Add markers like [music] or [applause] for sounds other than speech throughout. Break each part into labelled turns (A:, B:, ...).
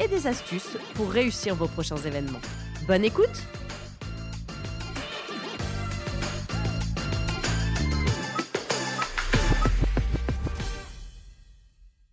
A: et des astuces pour réussir vos prochains événements. Bonne écoute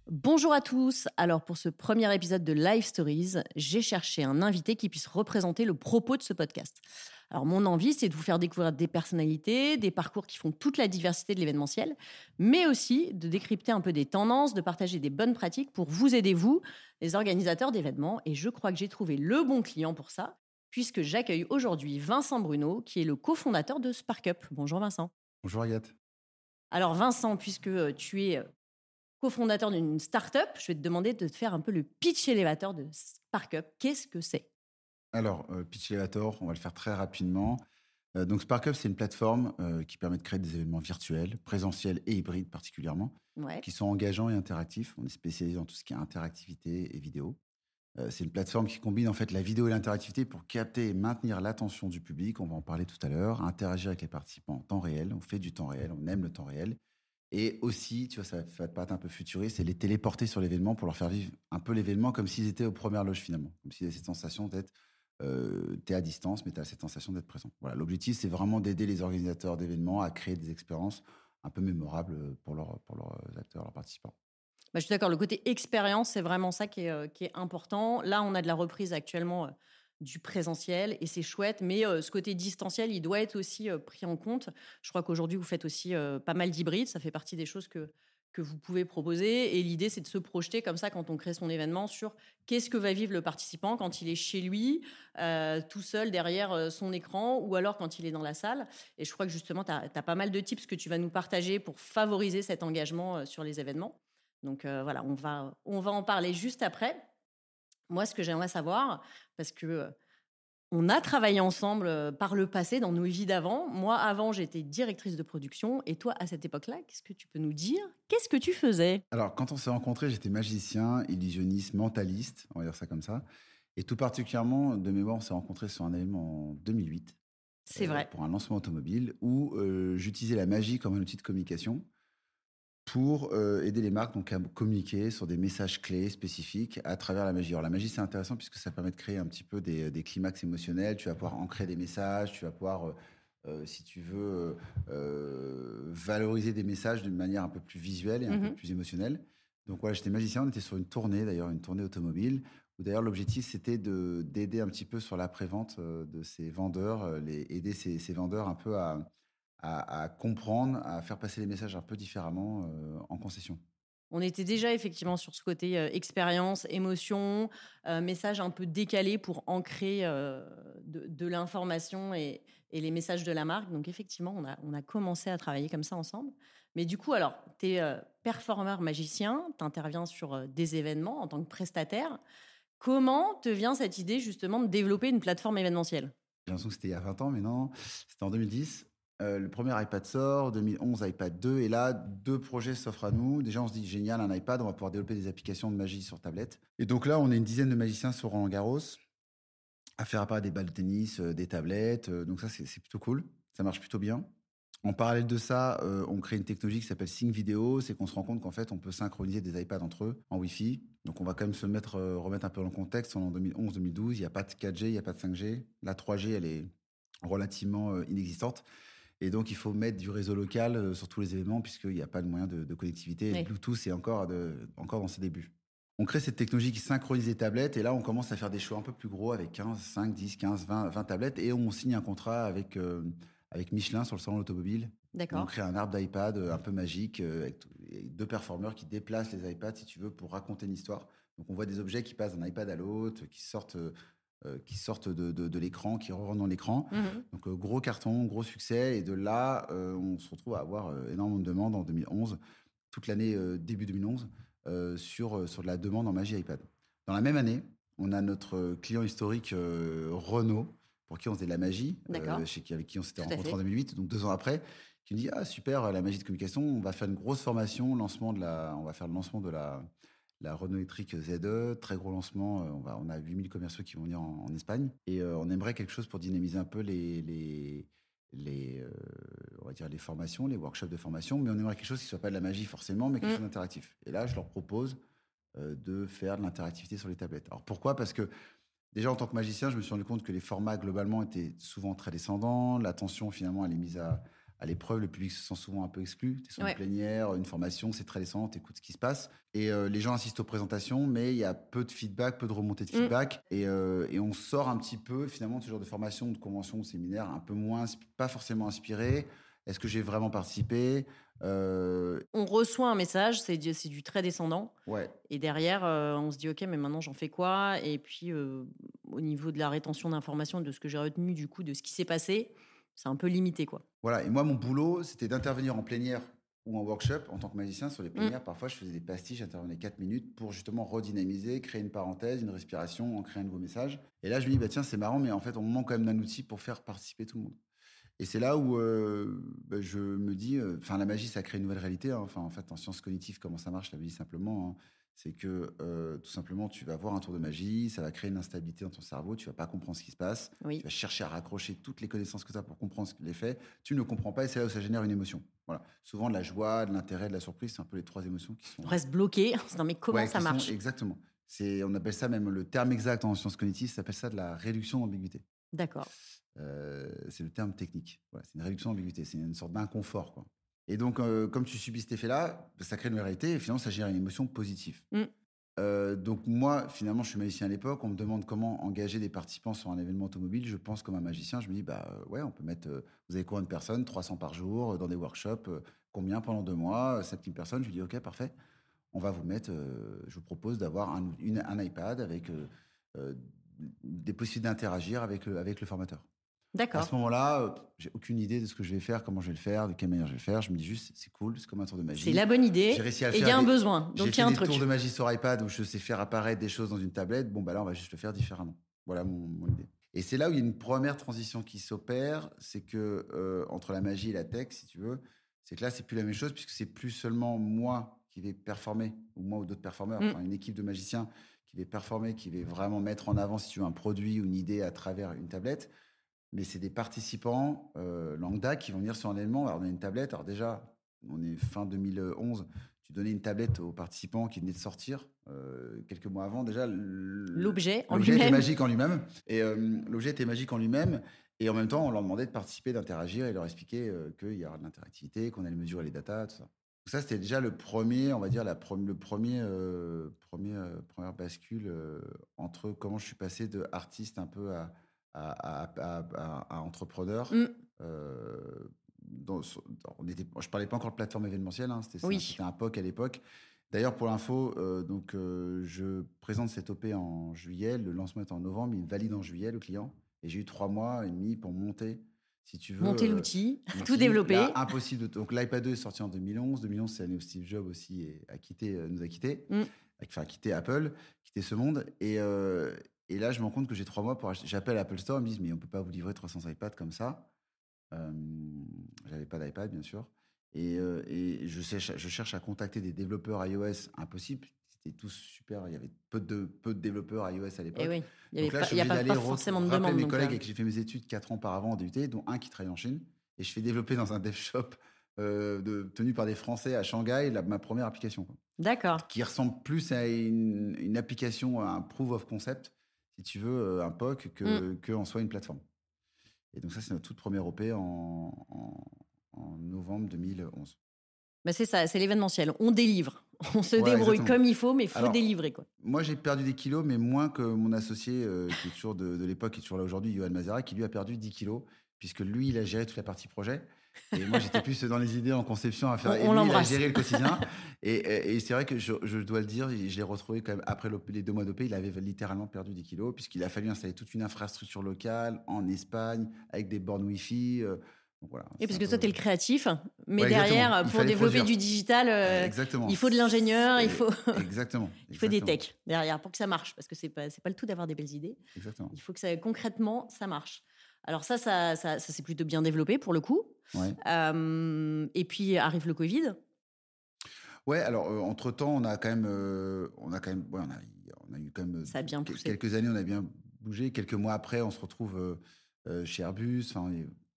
A: Bonjour à tous. Alors pour ce premier épisode de Live Stories, j'ai cherché un invité qui puisse représenter le propos de ce podcast. Alors mon envie, c'est de vous faire découvrir des personnalités, des parcours qui font toute la diversité de l'événementiel, mais aussi de décrypter un peu des tendances, de partager des bonnes pratiques pour vous aider, vous, les organisateurs d'événements. Et je crois que j'ai trouvé le bon client pour ça, puisque j'accueille aujourd'hui Vincent Bruno, qui est le cofondateur de SparkUp. Bonjour Vincent.
B: Bonjour Agathe.
A: Alors Vincent, puisque euh, tu es euh, cofondateur d'une start-up, je vais te demander de te faire un peu le pitch élévateur de SparkUp. Qu'est-ce que c'est?
B: Alors, euh, Pitch Elevator, on va le faire très rapidement. Euh, donc, SparkUp, c'est une plateforme euh, qui permet de créer des événements virtuels, présentiels et hybrides particulièrement, qui sont engageants et interactifs. On est spécialisé dans tout ce qui est interactivité et vidéo. c'est une plateforme qui combine en fait la vidéo et l'interactivité pour capter et maintenir l'attention du public. On va en parler tout à l'heure. Interagir avec les participants en temps réel. On fait du temps réel. On aime le temps réel. Et aussi, tu vois, ça va te paraître un peu futuriste, c'est les téléporter sur l'événement pour leur faire vivre un peu l'événement comme s'ils étaient aux premières loges finalement, comme s'ils avaient cette sensation d'être euh, tu es à distance, mais tu as cette sensation d'être présent. Voilà, L'objectif, c'est vraiment d'aider les organisateurs d'événements à créer des expériences un peu mémorables pour, leur, pour leurs acteurs, leurs participants.
A: Bah, je suis d'accord, le côté expérience, c'est vraiment ça qui est, euh, important. Là, on a de la reprise actuellement euh, du présentiel et c'est chouette, mais euh, ce côté distanciel, il doit être aussi pris en compte. Je crois qu'aujourd'hui, vous faites aussi pas mal d'hybrides, ça fait partie des choses que, que vous pouvez proposer. Et l'idée, c'est de se projeter comme ça quand on crée son événement sur qu'est-ce que va vivre le participant quand il est chez lui, euh, tout seul derrière euh, son écran, ou alors quand il est dans la salle. Et je crois que justement, tu as, pas mal de tips que tu vas nous partager pour favoriser cet engagement euh, sur les événements. Donc voilà, on va, on va en parler juste après. Moi, ce que j'aimerais savoir, parce que on a travaillé ensemble euh, par le passé dans nos vies d'avant. Moi, avant, j'étais directrice de production. Et toi, à cette époque-là, qu'est-ce que tu peux nous dire? Qu'est-ce que tu faisais?
B: Alors, quand on s'est rencontrés, j'étais magicien, illusionniste, mentaliste, on va dire ça comme ça. Et tout particulièrement, de mémoire, on s'est rencontrés sur un événement en 2008.
A: C'est vrai.
B: Euh, pour un lancement automobile où euh, j'utilisais la magie comme un outil de communication pour euh, aider les marques donc, à communiquer sur des messages clés spécifiques à travers la magie. Alors la magie, c'est intéressant puisque ça permet de créer un petit peu des, des, climax émotionnels. Tu vas pouvoir ancrer des messages, tu vas pouvoir, euh, euh, si tu veux, valoriser des messages d'une manière un peu plus visuelle et un peu mmh plus émotionnelle. Donc voilà, j'étais magicien, on était sur une tournée, d'ailleurs une tournée automobile, où d'ailleurs l'objectif c'était d'aider un petit peu sur la prévente de ces vendeurs, les, aider ces, ces vendeurs un peu à à, comprendre, à faire passer les messages un peu différemment euh, en concession.
A: On était déjà effectivement sur ce côté euh, expérience, émotion, euh, message un peu décalé pour ancrer de, l'information et, les messages de la marque. Donc effectivement, on a, on a commencé à travailler comme ça ensemble. Mais du coup, alors, tu es performeur magicien, tu interviens sur des événements en tant que prestataire. Comment te vient cette idée justement de développer une plateforme événementielle?
B: J'ai l'impression que c'était il y a 20 ans, mais non, c'était en 2010. Euh, le premier iPad sort, 2011 iPad 2, et là, deux projets s'offrent à nous. Déjà, on se dit, génial, un iPad, on va pouvoir développer des applications de magie sur tablette. Et donc là, on est une dizaine de magiciens sur Roland Garros, à faire apparaître des balles de tennis, euh, des tablettes. Euh, donc ça, c'est plutôt cool. Ça marche plutôt bien. En parallèle de ça, on crée une technologie qui s'appelle Sync Video. C'est qu'on se rend compte qu'en fait, on peut synchroniser des iPads entre eux en Wi-Fi. Donc on va quand même se mettre, remettre un peu dans le contexte. On est en 2011-2012, il n'y a pas de 4G, il n'y a pas de 5G. La 3G, elle est relativement inexistante. Et donc, il faut mettre du réseau local euh, sur tous les événements, puisqu'il n'y a pas de moyen de, connectivité. Bluetooth est encore, encore dans ses débuts. On crée cette technologie qui synchronise les tablettes, et là, on commence à faire des choix un peu plus gros avec 15, 5, 10, 15, 20, 20 tablettes, et on signe un contrat avec, euh, avec Michelin sur le salon automobile.
A: D'accord.
B: On crée un arbre d'iPad euh, un peu magique, avec deux performeurs qui déplacent les iPads, si tu veux, pour raconter une histoire. Donc, on voit des objets qui passent d'un iPad à l'autre, qui sortent euh, qui sortent de, l'écran, qui rentrent dans l'écran. Mhm. Donc euh, gros carton, gros succès. Et de là, euh, on se retrouve à avoir énormément de demandes en 2011, toute l'année début 2011, sur, sur de la demande en magie iPad. Dans la même année, On a notre client historique Renault, pour qui on faisait de la magie, chez qui, avec qui on s'était rencontré en 2008, donc deux ans après, qui me dit ah super la magie de communication, on va faire une grosse formation, lancement de la, on va faire le lancement de la la Renault électrique ZE, très gros lancement. On, va, on a 8000 commerciaux qui vont venir en, Espagne. Et on aimerait quelque chose pour dynamiser un peu les, les, les, euh, on va dire les formations, les workshops de formation, mais on aimerait quelque chose qui ne soit pas de la magie forcément, mais quelque mm. chose d'interactif. Et là, je leur propose euh, de faire de l'interactivité sur les tablettes. Alors pourquoi? Parce que déjà en tant que magicien, je me suis rendu compte que les formats globalement étaient souvent très descendants, l'attention finalement elle est mise à, à l'épreuve, le public se sent souvent un peu exclu. Tu es sur une plénière, une formation, c'est très descendant, tu écoutes ce qui se passe. Et euh, les gens assistent aux présentations, mais il y a peu de feedback, peu de remontée de mm. feedback. Et, euh, et, on sort un petit peu finalement de ce genre de formation, de convention, de séminaire, un peu moins, pas forcément inspiré. Est-ce que j'ai vraiment participé?
A: Euh, On reçoit un message, c'est du, du très descendant.
B: Ouais.
A: Et derrière, on se dit, OK, mais maintenant j'en fais quoi? Et puis, au niveau de la rétention d'informations, de ce que j'ai retenu du coup, de ce qui s'est passé, c'est un peu limité, quoi.
B: Voilà. Et moi, mon boulot, c'était d'intervenir en plénière ou en workshop en tant que magicien sur les mmh. plénières. Parfois, je faisais des pastiches, j'intervenais 4 minutes pour justement redynamiser, créer une parenthèse, une respiration, en créer un nouveau message. Et là, je me dis, bah, tiens, c'est marrant, mais en fait, on manque quand même d'un outil pour faire participer tout le monde. Et c'est là où euh, bah, je me dis, euh, enfin, la magie, ça crée une nouvelle réalité. Hein. Enfin, en fait, en sciences cognitives, comment ça marche, la magie simplement. Hein c'est que euh, tout simplement, tu vas voir un tour de magie, ça va créer une instabilité dans ton cerveau, tu vas pas comprendre ce qui se passe, tu vas chercher à raccrocher toutes les connaissances que tu as pour comprendre ce qu'il est fait, tu ne comprends pas et c'est là où ça génère une émotion. Voilà. Souvent de la joie, de l'intérêt, de la surprise, c'est un peu les trois émotions qui sont...
A: On reste bloqué, non mais comment ça marche?
B: Exactement. C'est, on appelle ça même le terme exact en sciences cognitives, ça s'appelle ça de la réduction d'ambiguïté.
A: D'accord.
B: Euh, c'est le terme technique. Voilà, c'est une réduction d'ambiguïté, c'est une sorte d'inconfort. Quoi. Et donc, euh, comme tu subis cet effet-là, ça crée une réalité et finalement, ça gère une émotion positive. Mmh. Euh, donc moi, finalement, je suis magicien à l'époque. On me demande comment engager des participants sur un événement automobile. Je pense comme un magicien. Je me dis, bah euh, ouais, on peut mettre. Euh, vous avez combien de personnes? 300 par jour dans des workshops. combien pendant deux mois? 7000 personnes. Je lui dis, ok, parfait. On va vous mettre. je vous propose d'avoir un, un, iPad avec des possibilités d'interagir avec avec le formateur.
A: D'accord.
B: À ce moment-là, euh, j'ai aucune idée de ce que je vais faire, comment je vais le faire, de quelle manière je vais le faire. Je me dis juste, c'est cool, c'est comme un tour de magie.
A: C'est la bonne idée. et il y a un besoin. Donc il y a un
B: truc. tour de magie sur iPad où je sais faire apparaître des choses dans une tablette. Bon, bah là, on va juste le faire différemment. Voilà mon, idée. Et c'est là où il y a une première transition qui s'opère, c'est que euh, entre la magie et la tech, si tu veux, c'est que là, c'est plus la même chose puisque c'est plus seulement moi qui vais performer, ou moi ou d'autres performeurs, mm. enfin une équipe de magiciens qui va performer, qui va vraiment mettre en avant, si tu veux, un produit ou une idée à travers une tablette mais c'est des participants euh, lambda qui vont venir sur un événement. Alors, on a une tablette. Alors déjà, on est fin 2011. Tu donnais une tablette aux participants qui venaient de sortir euh, quelques mois avant. Déjà,
A: l'objet
B: en lui-même était magique en lui-même. Et euh, l'objet était magique en lui-même. Et en même temps, on leur demandait de participer, d'interagir et leur expliquer qu'il y aura de l'interactivité, qu'on allait mesurer les datas, tout ça. Donc ça, c'était déjà le premier, on va dire, la le premier, premier première bascule entre comment je suis passé de artiste un peu à, à, entrepreneurs. Mm. Euh, on était, je parlais pas encore de plateforme événementielle, hein, c'était un POC à l'époque. D'ailleurs, pour l'info, euh, donc euh, je présente cette OP en juillet, le lancement est en novembre, il valide en juillet le client, et j'ai eu trois mois et demi pour monter, si tu veux,
A: monter [laughs] l'outil, tout développer.
B: impossible. donc l'iPad 2 est sorti en 2011. 2011, c'est l'année où Steve Jobs aussi a quitté, nous a quitté, mm. enfin a quitté Apple, quitté ce monde, et, et là, je me rends compte que j'ai trois mois pour acheter. J'appelle Apple Store, ils me disent, mais on ne peut pas vous livrer 300 iPads comme ça. Euh, J'avais pas d'iPad, bien sûr. Et, euh, et je, sais, je, cherche à contacter des développeurs iOS, impossible. C'était tous super. Il y avait peu de, peu de développeurs iOS à l'époque.
A: Et oui, il n'y a pas, pas forcément de demande.
B: mes collègues euh. avec qui j'ai fait mes études quatre ans par avant en DUT, dont un qui travaille en Chine. Et je fais développer dans un dev shop euh, de, tenu par des Français à Shanghai ma première application.
A: D'accord.
B: Qui ressemble plus à une, une application, à un proof of concept si tu veux, euh, un POC que, mm. que en soit une plateforme. Et donc ça, c'est notre toute première OP en, en, novembre 2011.
A: Bah c'est ça, c'est l'événementiel. On délivre. [laughs] On se débrouille comme il faut, mais il faut délivrer. Quoi.
B: Moi, j'ai perdu des kilos, mais moins que mon associé, euh, qui est toujours de, de l'époque, qui est toujours là aujourd'hui, Johan Mazera, qui lui a perdu 10 kilos, puisque lui, il a géré toute la partie projet. Et moi, j'étais plus dans les idées en conception à faire.
A: On,
B: et
A: lui, il a
B: géré le quotidien. [laughs] et, et, c'est vrai que je, je, dois le dire, je l'ai retrouvé quand même après les deux mois d'OP, il avait littéralement perdu des kilos, puisqu'il a fallu installer toute une infrastructure locale en Espagne, avec des bornes Wi-Fi. Euh, Donc voilà,
A: Et parce que
B: un
A: toi,
B: peu-
A: tu es le créatif, mais
B: Ouais,
A: derrière, pour développer
B: produire.
A: du digital, euh,
B: Exactement.
A: il faut de l'ingénieur, il faut, [laughs]
B: Exactement.
A: il faut des techs derrière pour que ça marche. Parce que c'est pas, pas le tout d'avoir des belles idées.
B: Exactement.
A: Il faut que ça, concrètement, ça marche. Alors ça, ça, ça, ça s'est plutôt bien développé pour le coup.
B: Ouais.
A: Euh, et puis arrive le Covid.
B: Ouais, alors entre temps, on a quand même, euh, on a quand même, ouais, on a, on a eu quand même
A: Ça a bien poussé.
B: quelques années, on a bien bougé. Quelques mois après, on se retrouve euh, euh, chez Airbus. Enfin,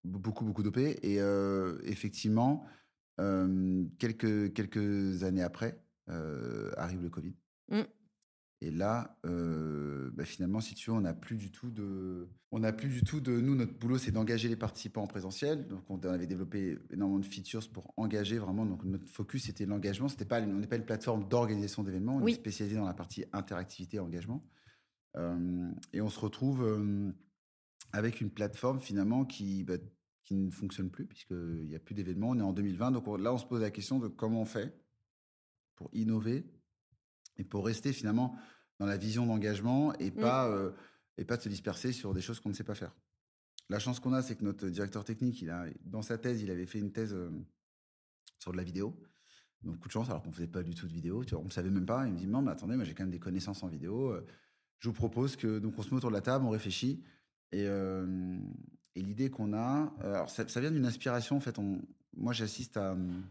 B: beaucoup, beaucoup d'OP. Et euh, effectivement, euh, quelques quelques années après, euh, arrive le Covid.
A: Mm.
B: Et là, euh, bah, finalement, si tu veux, on n'a plus du tout de, on n'a plus du tout de, nous, notre boulot, c'est d'engager les participants en présentiel. Donc, on avait développé énormément de features pour engager vraiment. Donc, notre focus, c'était l'engagement. C'était pas, on n'est pas une plateforme d'organisation d'événements. On
A: Oui.
B: est spécialisé dans la partie interactivité et engagement. Euh, et on se retrouve euh, avec une plateforme finalement qui, bah, qui ne fonctionne plus puisqu'il n'y a plus d'événements. On est en 2020. Donc on- là, on se pose la question de comment on fait pour innover et pour rester finalement dans la vision d'engagement et, pas, euh, et pas de se disperser sur des choses qu'on ne sait pas faire. La chance qu'on a, c'est que notre directeur technique, il a, dans sa thèse, il avait fait une thèse euh, sur de la vidéo. Donc, coup de chance, alors qu'on ne faisait pas du tout de vidéo. Tu vois, on ne savait même pas. Il me dit Non, mais attendez, moi j'ai quand même des connaissances en vidéo. Euh, Je vous propose que. Donc, on se met autour de la table, on réfléchit. Et, et l'idée qu'on a. Alors, ça, ça vient d'une inspiration. En fait, on, moi, j'assiste à. hum,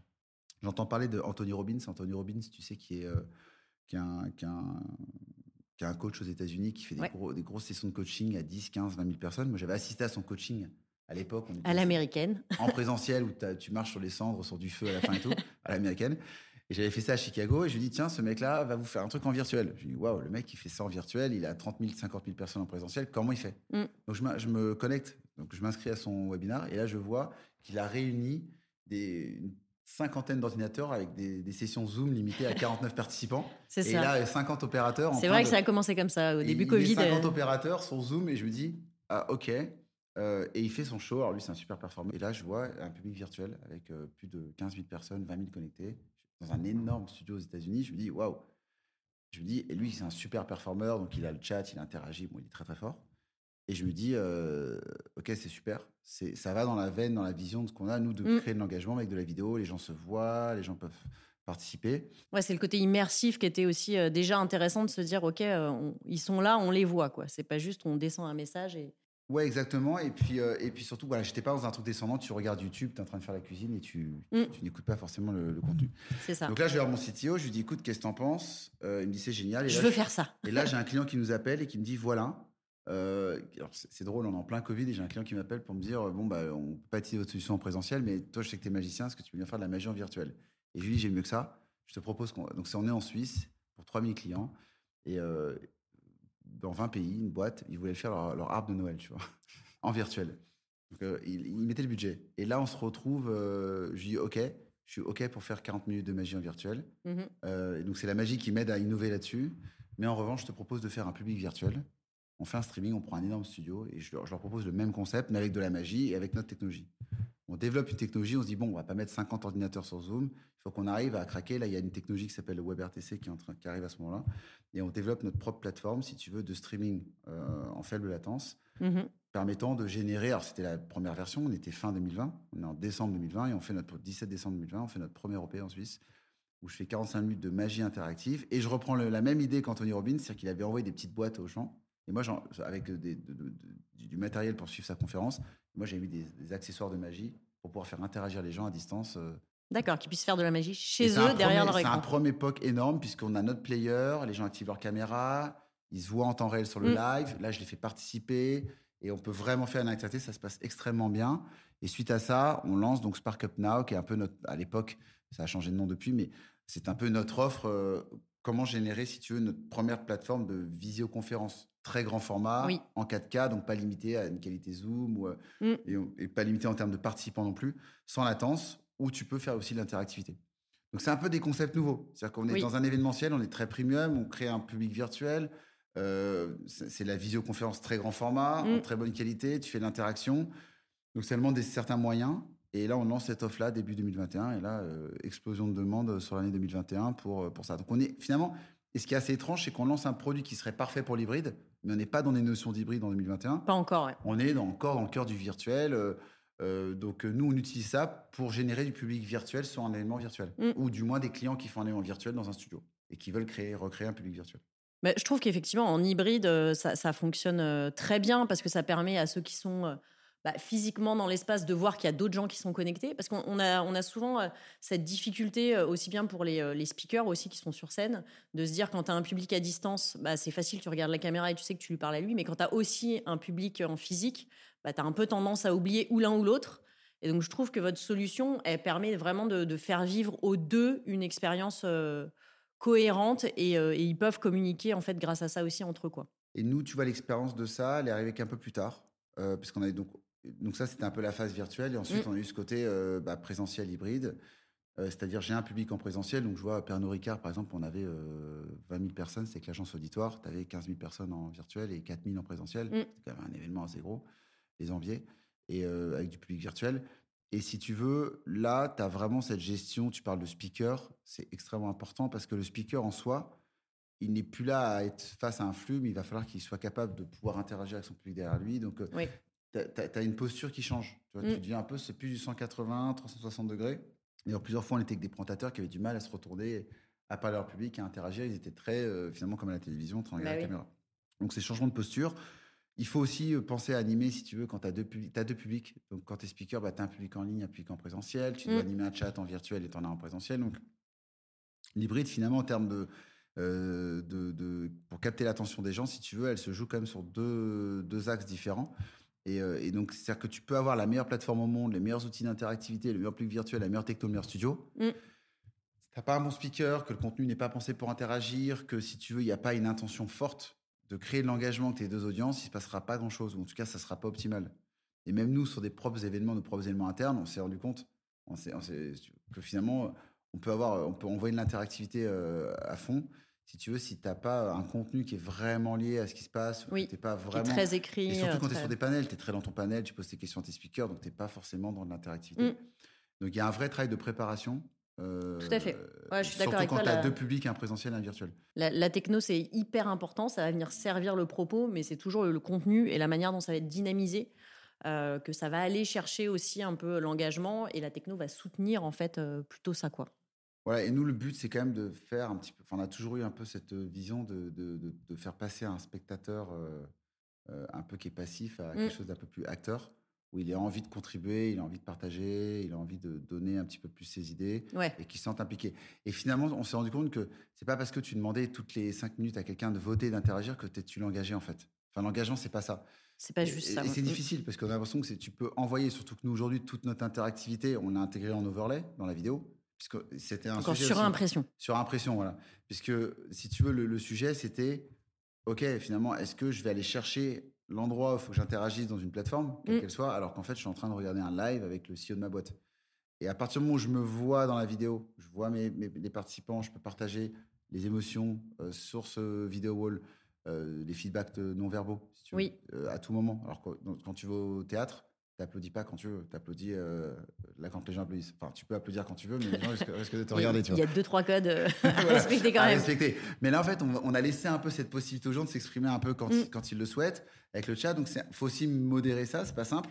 B: J'entends parler de Anthony Robbins. Anthony Robbins, tu sais, qui est, qui est, un, qui est un- qui est un coach aux États-Unis qui fait des,
A: Ouais.
B: gros- des grosses sessions de coaching à 10, 15, 20 000 personnes. Moi, j'avais assisté à son coaching à l'époque.
A: À l'américaine.
B: en présentiel où tu marches sur les cendres, sur du feu à la fin et tout, [laughs] à l'américaine. Et j'avais fait ça à Chicago et je lui dis tiens, ce mec-là va vous faire un truc en virtuel. Je lui dis waouh, le mec il fait ça en virtuel, il a 30 000, 50 000 personnes en présentiel, comment il fait?
A: Mm.
B: Donc je, je me connecte, donc je m'inscris à son webinar et là je vois qu'il a réuni des, une cinquantaine d'ordinateurs avec des, des sessions Zoom limitées à 49 participants. [laughs]
A: C'est
B: Et
A: ça.
B: là, 50 opérateurs.
A: C'est vrai
B: de-
A: que ça a commencé comme ça au
B: et
A: début Covid.
B: met 50
A: euh,
B: opérateurs sur Zoom et je me dis, ah ok. Euh, et il fait son show. Alors lui, c'est un super performeur. Et là, je vois un public virtuel avec euh, plus de 15 000 personnes, 20 000 connectés, dans un énorme studio aux États-Unis. Je me dis, waouh. Je me dis, et lui, c'est un super performeur, donc il a le chat, il interagit, bon, il est très très fort. Et je me dis, euh, ok, c'est super. C'est, ça va dans la veine, dans la vision de ce qu'on a, nous, de
A: Mm.
B: créer de l'engagement avec de la vidéo. Les gens se voient, les gens peuvent participer.
A: Ouais, c'est le côté immersif qui était aussi euh, déjà intéressant de se dire, ok, euh, on- ils sont là, on les voit, quoi. C'est pas juste on descend un message et.
B: Ouais, exactement. Et puis, et puis surtout, voilà, j'étais pas dans un truc descendant. Tu regardes YouTube, tu es en train de faire la cuisine et tu,
A: Mm.
B: tu n'écoutes pas forcément le, le contenu.
A: C'est ça.
B: Donc là, je vais voir mon CTO, je lui dis, écoute, qu'est-ce que t'en penses Il me dit, c'est génial. Et
A: je
B: là,
A: veux faire ça.
B: Et là, j'ai un client qui nous appelle et qui me dit, voilà. Euh, c'est drôle, on est en plein Covid et j'ai un client qui m'appelle pour me dire, bon, bah, on peut pas utiliser votre solution en présentiel, mais toi, je sais que tu es magicien, est-ce que tu peux bien faire de la magie en virtuel? Et je lui dis, j'ai mieux que ça. Je te propose qu'on. Donc, on est en Suisse pour 3000 clients et euh, dans 20 pays, une boîte, ils voulaient faire leur, leur arbre de Noël, tu vois, [laughs] en virtuel. Donc, euh, ils, ils mettaient le budget. Et là, on se retrouve, euh, je dis, OK, je suis OK pour faire 40 minutes de magie en virtuel. Euh, et donc, c'est la magie qui m'aide à innover là-dessus. Mais en revanche, je te propose de faire un public virtuel. On fait un streaming, on prend un énorme studio et je leur, je leur propose le même concept, mais avec de la magie et avec notre technologie. On développe une technologie, on se dit, bon, on va pas mettre 50 ordinateurs sur Zoom, il faut qu'on arrive à craquer. Là, il y a une technologie qui s'appelle le WebRTC qui, est en train, qui arrive à ce moment-là. Et on développe notre propre plateforme, si tu veux, de streaming euh, en faible latence,
A: Mhm.
B: permettant de générer. Alors, c'était la première version, on était fin 2020, on est en décembre 2020 et on fait notre 17 décembre 2020, on fait notre premier OP en Suisse où je fais 45 minutes de magie interactive et je reprends le- la même idée qu'Anthony Robbins, c'est-à-dire qu'il avait envoyé des petites boîtes aux gens. Et moi, avec des- de- de- de- du matériel pour suivre sa conférence, moi j'ai mis des, des accessoires de magie pour pouvoir faire interagir les gens à distance. euh.
A: D'accord, qu'ils puissent faire de la magie chez eux, derrière
B: premier-
A: leur
B: C'est un
A: écran.
B: premier POC énorme puisqu'on a notre player, les gens activent leur caméra, ils se voient en temps réel sur le
A: Mm.
B: live. Là, je les fais participer et on peut vraiment faire une interactivité. Ça se passe extrêmement bien. Et suite à ça, on lance donc Spark Up Now, qui est un peu notre. À l'époque, ça a changé de nom depuis, mais c'est un peu notre offre. euh, comment générer, si tu veux, notre première plateforme de visioconférence très grand format,
A: Oui.
B: en 4K, donc pas limité à une qualité Zoom ou, euh,
A: Mm.
B: et, et pas limité en termes de participants non plus, sans latence, où tu peux faire aussi de l'interactivité. Donc c'est un peu des concepts nouveaux. C'est-à-dire qu'on est
A: Oui.
B: dans un événementiel, on est très premium, on crée un public virtuel. euh, c'est la visioconférence très grand format, en
A: Mm.
B: très bonne qualité, tu fais de l'interaction. Donc demande des, certains moyens. Et là, on lance cette offre-là début 2021. Et là, euh, explosion de demande sur l'année 2021 pour, euh, pour ça. Donc on est finalement, et ce qui est assez étrange, c'est qu'on lance un produit qui serait parfait pour l'hybride, mais on n'est pas dans des notions d'hybride en 2021.
A: Pas encore, ouais.
B: On est dans- encore dans le cœur du virtuel. euh, donc nous, on utilise ça pour générer du public virtuel sur un événement virtuel, mmh. ou du moins des clients qui font un événement virtuel dans un studio et qui veulent créer, recréer un public virtuel.
A: Mais je trouve qu'effectivement, en hybride, ça, ça, fonctionne très bien parce que ça permet à ceux qui sont bah, physiquement dans l'espace de voir qu'il y a d'autres gens qui sont connectés. Parce qu'on a, on a souvent euh, cette difficulté, euh, aussi bien pour les, euh, les, speakers aussi qui sont sur scène, de se dire quand tu as un public à distance, bah, c'est facile, tu regardes la caméra et tu sais que tu lui parles à lui. Mais quand tu as aussi un public en physique, bah, tu as un peu tendance à oublier ou l'un ou l'autre. Et donc je trouve que votre solution, elle permet vraiment de, de faire vivre aux deux une expérience cohérente et, ils peuvent communiquer en fait grâce à ça aussi entre eux. Quoi.
B: Et nous, tu vois, l'expérience de ça, elle est arrivée qu'un peu plus tard. puisqu'on avait donc donc ça, c'était un peu la phase virtuelle. Et ensuite, mmh. on a eu ce côté euh, bah, présentiel hybride. Euh, c'est-à-dire, j'ai un public en présentiel. Donc, je vois Pernod Ricard, par exemple, on avait 20 euh, 000 personnes. C'est que l'agence auditoire. Tu avais 15 000 personnes en virtuel et 4 000 en présentiel. Mmh. C'était quand même un événement assez gros, les enviés, et avec du public virtuel. Et si tu veux, là, tu as vraiment cette gestion. Tu parles de speaker. C'est extrêmement important parce que le speaker en soi, il n'est plus là à être face à un flux, mais il va falloir qu'il soit capable de pouvoir interagir avec son public derrière lui. Donc, oui tu as, une posture qui change. Tu, vois, mm. un peu, c'est plus du 180, 360 degrés. Et plusieurs fois, on était avec des présentateurs qui avaient du mal à se retourner, à parler à leur public, à interagir. Ils étaient très, euh, finalement, comme à la télévision, en bah la caméra. Donc, ces changements de posture. Il faut aussi euh, penser à animer, si tu veux, quand tu as, deux as deux publics. Donc, quand tu es speaker, bah, tu as un public en ligne, un public en présentiel. Tu dois mm. animer un chat en virtuel et tu en as en présentiel. Donc, l'hybride, finalement, en termes de, euh, de, de, pour capter l'attention des gens, si tu veux, elle se joue quand même sur deux, deux axes différents. Euh, et, donc, c'est-à-dire que tu peux avoir la meilleure plateforme au monde, les meilleurs outils d'interactivité, le meilleur public virtuel, la meilleure techno, le meilleur studio. Mm. Si tu n'as pas un bon speaker, que le contenu n'est pas pensé pour interagir, que si tu veux, il n'y a pas une intention forte de créer de l'engagement avec tes deux audiences, il ne se passera pas grand-chose, ou en tout cas, ça ne sera pas optimal. Et même nous, sur des propres événements, nos propres événements internes, on s'est rendu compte on que finalement, on peut, avoir, on peut envoyer de l'interactivité euh, à fond, si tu veux, si tu n'as pas un contenu qui est vraiment lié à ce qui se passe,
A: oui,
B: tu pas vraiment.
A: très écrit.
B: Et surtout quand tu es sur des panels, tu es très dans ton panel, tu poses tes questions à tes speakers, donc tu n'es pas forcément dans l'interactivité. Mm. Donc il y a un vrai travail de préparation.
A: Euh, Tout à fait. je suis d'accord avec
B: quand tu as deux publics, un présentiel et un virtuel.
A: La, techno, c'est hyper important. Ça va venir servir le propos, mais c'est toujours le, contenu et la manière dont ça va être dynamisé. Euh, que ça va aller chercher aussi un peu l'engagement et la techno va soutenir en fait euh, plutôt ça quoi.
B: Voilà, et nous, le but, c'est quand même de faire un petit peu. Enfin, on a toujours eu un peu cette vision de, de, de, faire passer un spectateur euh, euh, un peu qui est passif à quelque mmh. chose d'un peu plus acteur, où il a envie de contribuer, il a envie de partager, il a envie de donner un petit peu plus ses idées et qui se sent impliqué. Et finalement, on s'est rendu compte que c'est pas parce que tu demandais toutes les cinq minutes à quelqu'un de voter, d'interagir que tu l'engageais en fait. Enfin, l'engagement, c'est pas ça.
A: C'est pas juste ça.
B: Et c'est difficile parce qu'on a l'impression que tu peux envoyer, surtout que nous aujourd'hui, toute notre interactivité, on l'a intégré en overlay dans la vidéo puisque c'était un
A: sujet sur impression.
B: Sur impression, voilà. Puisque si tu veux, le, sujet c'était, ok, finalement, est-ce que je vais aller chercher l'endroit où il faut que j'interagisse dans une plateforme, quelle mm. qu'elle soit, alors qu'en fait, je suis en train de regarder un live avec le CEO de ma boîte. Et à partir du moment où je me vois dans la vidéo, je vois mes, les participants, je peux partager les émotions euh, sur ce vidéo wall, euh, les feedbacks non verbaux, si tu
A: oui.
B: Euh, à tout moment. Alors quand tu vas au théâtre, t'applaudis pas quand tu veux. T'applaudis euh, là quand les gens applaudissent. Enfin, tu peux applaudir quand tu veux, mais les gens [laughs] risquent, de te regarder.
A: Il y a deux, trois codes euh, [laughs] à respecter quand même.
B: respecter. Mais là, en fait, on, a laissé un peu cette possibilité aux gens de s'exprimer un peu quand, mm. quand ils le souhaitent avec le chat. Donc, il faut aussi modérer ça. C'est pas simple.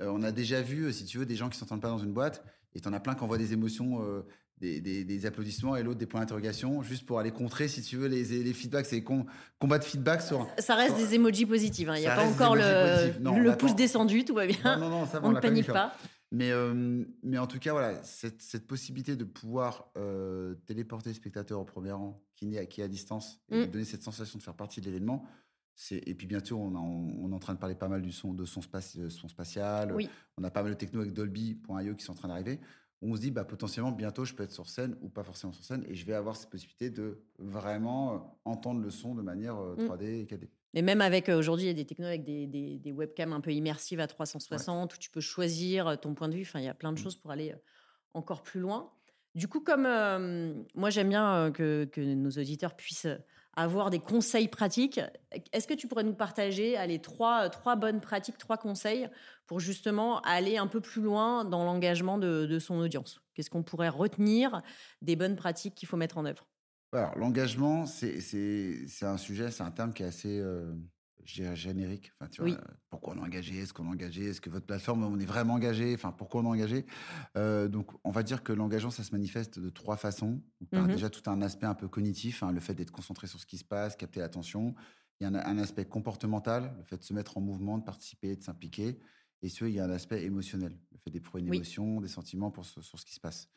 B: Euh, on a déjà vu, si tu veux, des gens qui s'entendent pas dans une boîte et t'en as plein qui envoient des émotions des, applaudissements et l'autre des points d'interrogation, juste pour aller contrer, si tu veux, les, les feedbacks. C'est com, combat de feedback sur.
A: Ça reste des emojis positifs. Hein. Il n'y a pas encore le, le pouce descendu, tout va bien.
B: Non, non, ça
A: on, ne panique pas.
B: Mais, euh, mais en tout cas, voilà, cette, cette possibilité de pouvoir euh, téléporter le spectateur au premier rang, qui est, qui à distance, et mm. donner cette sensation de faire partie de l'événement. Et puis bientôt, on, on, est en train de parler pas mal du son, de son, son spatial.
A: Oui.
B: On a pas mal de techno avec Dolby.io qui sont en train d'arriver on se dit bah, potentiellement bientôt je peux être sur scène ou pas forcément sur scène et je vais avoir cette possibilité de vraiment euh, entendre le son de manière 3D euh, mm. et 4D.
A: Et même avec euh, aujourd'hui, il y a des technos avec des, des, webcams un peu immersives à 360 où tu peux choisir ton point de vue. Enfin, il y a plein de mm. choses pour aller encore plus loin. Du coup, comme moi j'aime bien que, que, nos auditeurs puissent avoir des conseils pratiques. Est-ce que tu pourrais nous partager allez, trois, trois bonnes pratiques, trois conseils pour justement aller un peu plus loin dans l'engagement de, son audience? Qu'est-ce qu'on pourrait retenir des bonnes pratiques qu'il faut mettre en œuvre?
B: Alors, l'engagement, c'est un sujet, c'est un terme qui est assez, euh, je dirais, générique. Enfin, tu vois, pourquoi on est engagé Est-ce qu'on est engagé Est-ce que votre plateforme, on est vraiment engagé Enfin, pourquoi on est engagé? Donc, on va dire que l'engagement, ça se manifeste de trois façons. Par mmh déjà tout un aspect un peu cognitif, hein, le fait d'être concentré sur ce qui se passe, capter l'attention. Il y a un, un, aspect comportemental, le fait de se mettre en mouvement, de participer, de s'impliquer. Et ce, il y a un aspect émotionnel, le fait d'éprouver une émotion, des sentiments pour sur ce qui se passe.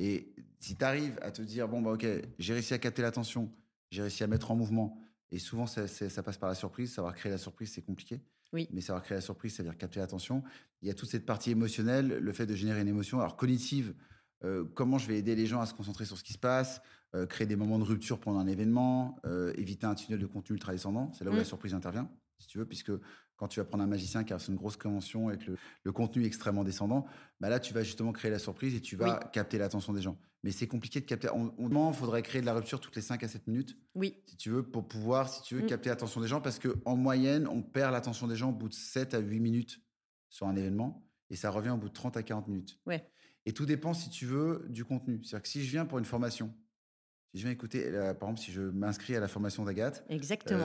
B: Et si tu arrives à te dire, bon, bah, ok, j'ai réussi à capter l'attention, j'ai réussi à mettre en mouvement, et souvent ça, ça, passe par la surprise, savoir créer la surprise, c'est compliqué.
A: Oui.
B: Mais savoir créer la surprise, c'est-à-dire capter l'attention. Il y a toute cette partie émotionnelle, le fait de générer une émotion. Alors, cognitive, euh, comment je vais aider les gens à se concentrer sur ce qui se passe, euh, créer des moments de rupture pendant un événement, euh, éviter un tunnel de contenu ultra descendant. C'est là où la mmh. surprise intervient, si tu veux, puisque quand tu vas prendre un magicien qui a une grosse convention avec le, contenu extrêmement descendant, bah là, tu vas justement créer la surprise et tu vas capter l'attention des gens. Mais c'est compliqué de capter. On, faudrait créer de la rupture toutes les 5 à 7 minutes.
A: Oui.
B: Si tu veux, pour pouvoir, si tu veux, mm. capter l'attention des gens, parce qu'en moyenne, on perd l'attention des gens au bout de 7 à 8 minutes sur un événement, et ça revient au bout de 30 à 40 minutes.
A: Ouais.
B: Et tout dépend, si tu veux, du contenu. C'est-à-dire que si je viens pour une formation, si je viens écouter, euh, par exemple, si je m'inscris à la formation d'Agathe.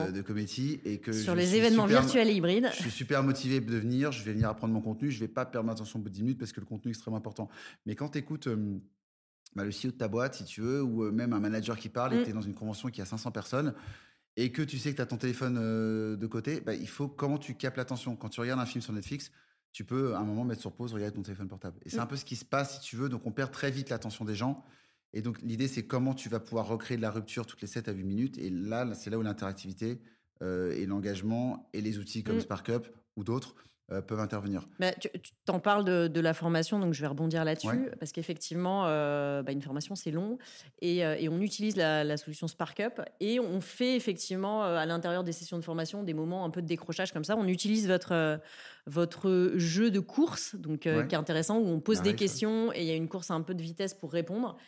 A: Euh,
B: de Cométie, et que
A: sur les événements virtuels et hybrides,
B: je suis super motivé de venir, je vais venir apprendre mon contenu, je vais pas perdre ma attention au bout de 10 minutes parce que le contenu est extrêmement important. Mais quand tu écoutes euh, bah, le CEO de ta boîte, si tu veux, ou même un manager qui parle, et mm. tu es dans une convention qui a 500 personnes, et que tu sais que tu as ton téléphone de côté, bah, il faut comment tu captes l'attention? Quand tu regardes un film sur Netflix, tu peux à un moment mettre sur pause, regarder ton téléphone portable. Et c'est mm. un peu ce qui se passe, si tu veux. Donc on perd très vite l'attention des gens. Et donc, l'idée, c'est comment tu vas pouvoir recréer de la rupture toutes les 7 à 8 minutes. Et là, c'est là où l'interactivité euh, et l'engagement et les outils comme mmh. SparkUp ou d'autres euh, peuvent intervenir.
A: Bah, tu t'en parles de, la formation, donc je vais rebondir là-dessus, parce qu'effectivement, euh, bah, une formation, c'est long, et, on utilise la, solution SparkUp, et on fait effectivement, à l'intérieur des sessions de formation, des moments un peu de décrochage comme ça. On utilise votre, votre jeu de course, donc, qui est intéressant, où on pose des questions, et il y a une course à un peu de vitesse pour répondre.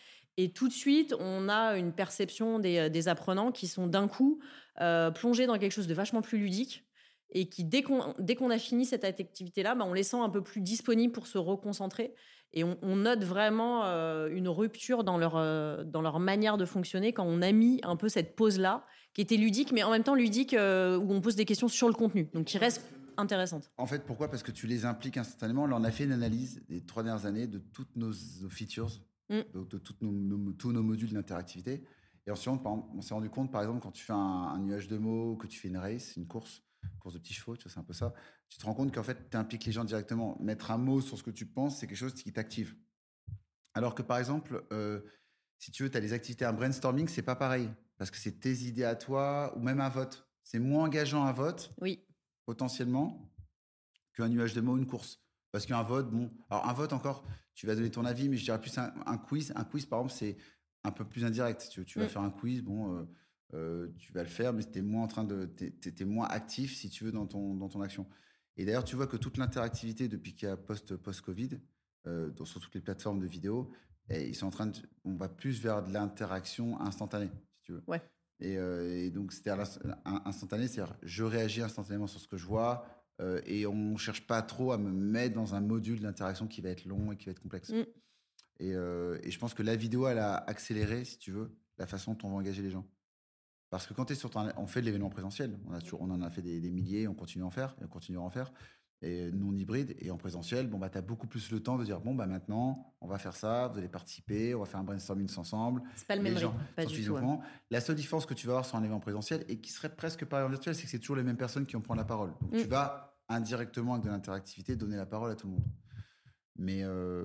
A: Et tout de suite, on a une perception des, euh, apprenants qui sont d'un coup euh, plongés dans quelque chose de vachement plus ludique et qui, dès qu'on a fini cette activité-là, bah, on les sent un peu plus disponibles pour se reconcentrer. Et on, note vraiment euh, une rupture dans leur, manière de fonctionner quand on a mis un peu cette pause-là, qui était ludique, mais en même temps ludique, où on pose des questions sur le contenu, donc qui reste intéressante.
B: En fait, pourquoi? Parce que tu les impliques instantanément. On a fait une analyse des trois dernières années de toutes nos features Mm. de, tous nos modules d'interactivité. Et ensuite, on s'est rendu compte, par exemple, quand tu fais un, nuage de mots, que tu fais une race, une course, course de petits chevaux, tu vois, c'est un peu ça, tu te rends compte qu'en fait, tu impliques les gens directement. Mettre un mot sur ce que tu penses, c'est quelque chose qui t'active. Alors que, par exemple, euh, si tu veux, tu as des activités, un brainstorming, c'est pas pareil. Parce que c'est tes idées à toi, ou même un vote. C'est moins engageant un vote,
A: oui.
B: potentiellement, qu'un nuage de mots, une course. Parce qu'un vote, bon, alors un vote encore, tu vas donner ton avis, mais je dirais plus un, quiz. Un quiz, par exemple, c'est un peu plus indirect. Tu, tu vas mm. faire un quiz, bon, euh, euh, tu vas le faire, mais tu moins en train de, t'es, moins actif, si tu veux, dans ton, dans ton action. Et d'ailleurs, tu vois que toute l'interactivité depuis qu'il y a post, post-Covid, euh, sur toutes les plateformes de vidéo, et ils sont en train de, on va plus vers de l'interaction instantanée, si tu veux.
A: Ouais.
B: Et, et donc, c'est-à-dire instantané, c'est-à-dire je réagis instantanément sur ce que je vois, euh, et on ne cherche pas trop à me mettre dans un module d'interaction qui va être long et qui va être complexe. Mm. Euh, et, je pense que la vidéo, elle a accéléré, si tu veux, la façon dont on va engager les gens. Parce que quand tu es sur on fait de l'événement présentiel, on, a toujours, on en a fait des, milliers, on continue à en faire, et on continue à en faire, et non hybride, et en présentiel, bon, bah, tu as beaucoup plus le temps de dire, bon, bah, maintenant, on va faire ça, vous allez participer, on va faire un brainstorming ensemble.
A: C'est pas le même rythme, pas du tout.
B: La seule différence que tu vas avoir sur un événement présentiel, et qui serait presque pareil en virtuel, c'est que c'est toujours les mêmes personnes qui vont prendre la parole. Donc tu mm. vas indirectement avec de l'interactivité, donner la parole à tout le monde. Mais euh,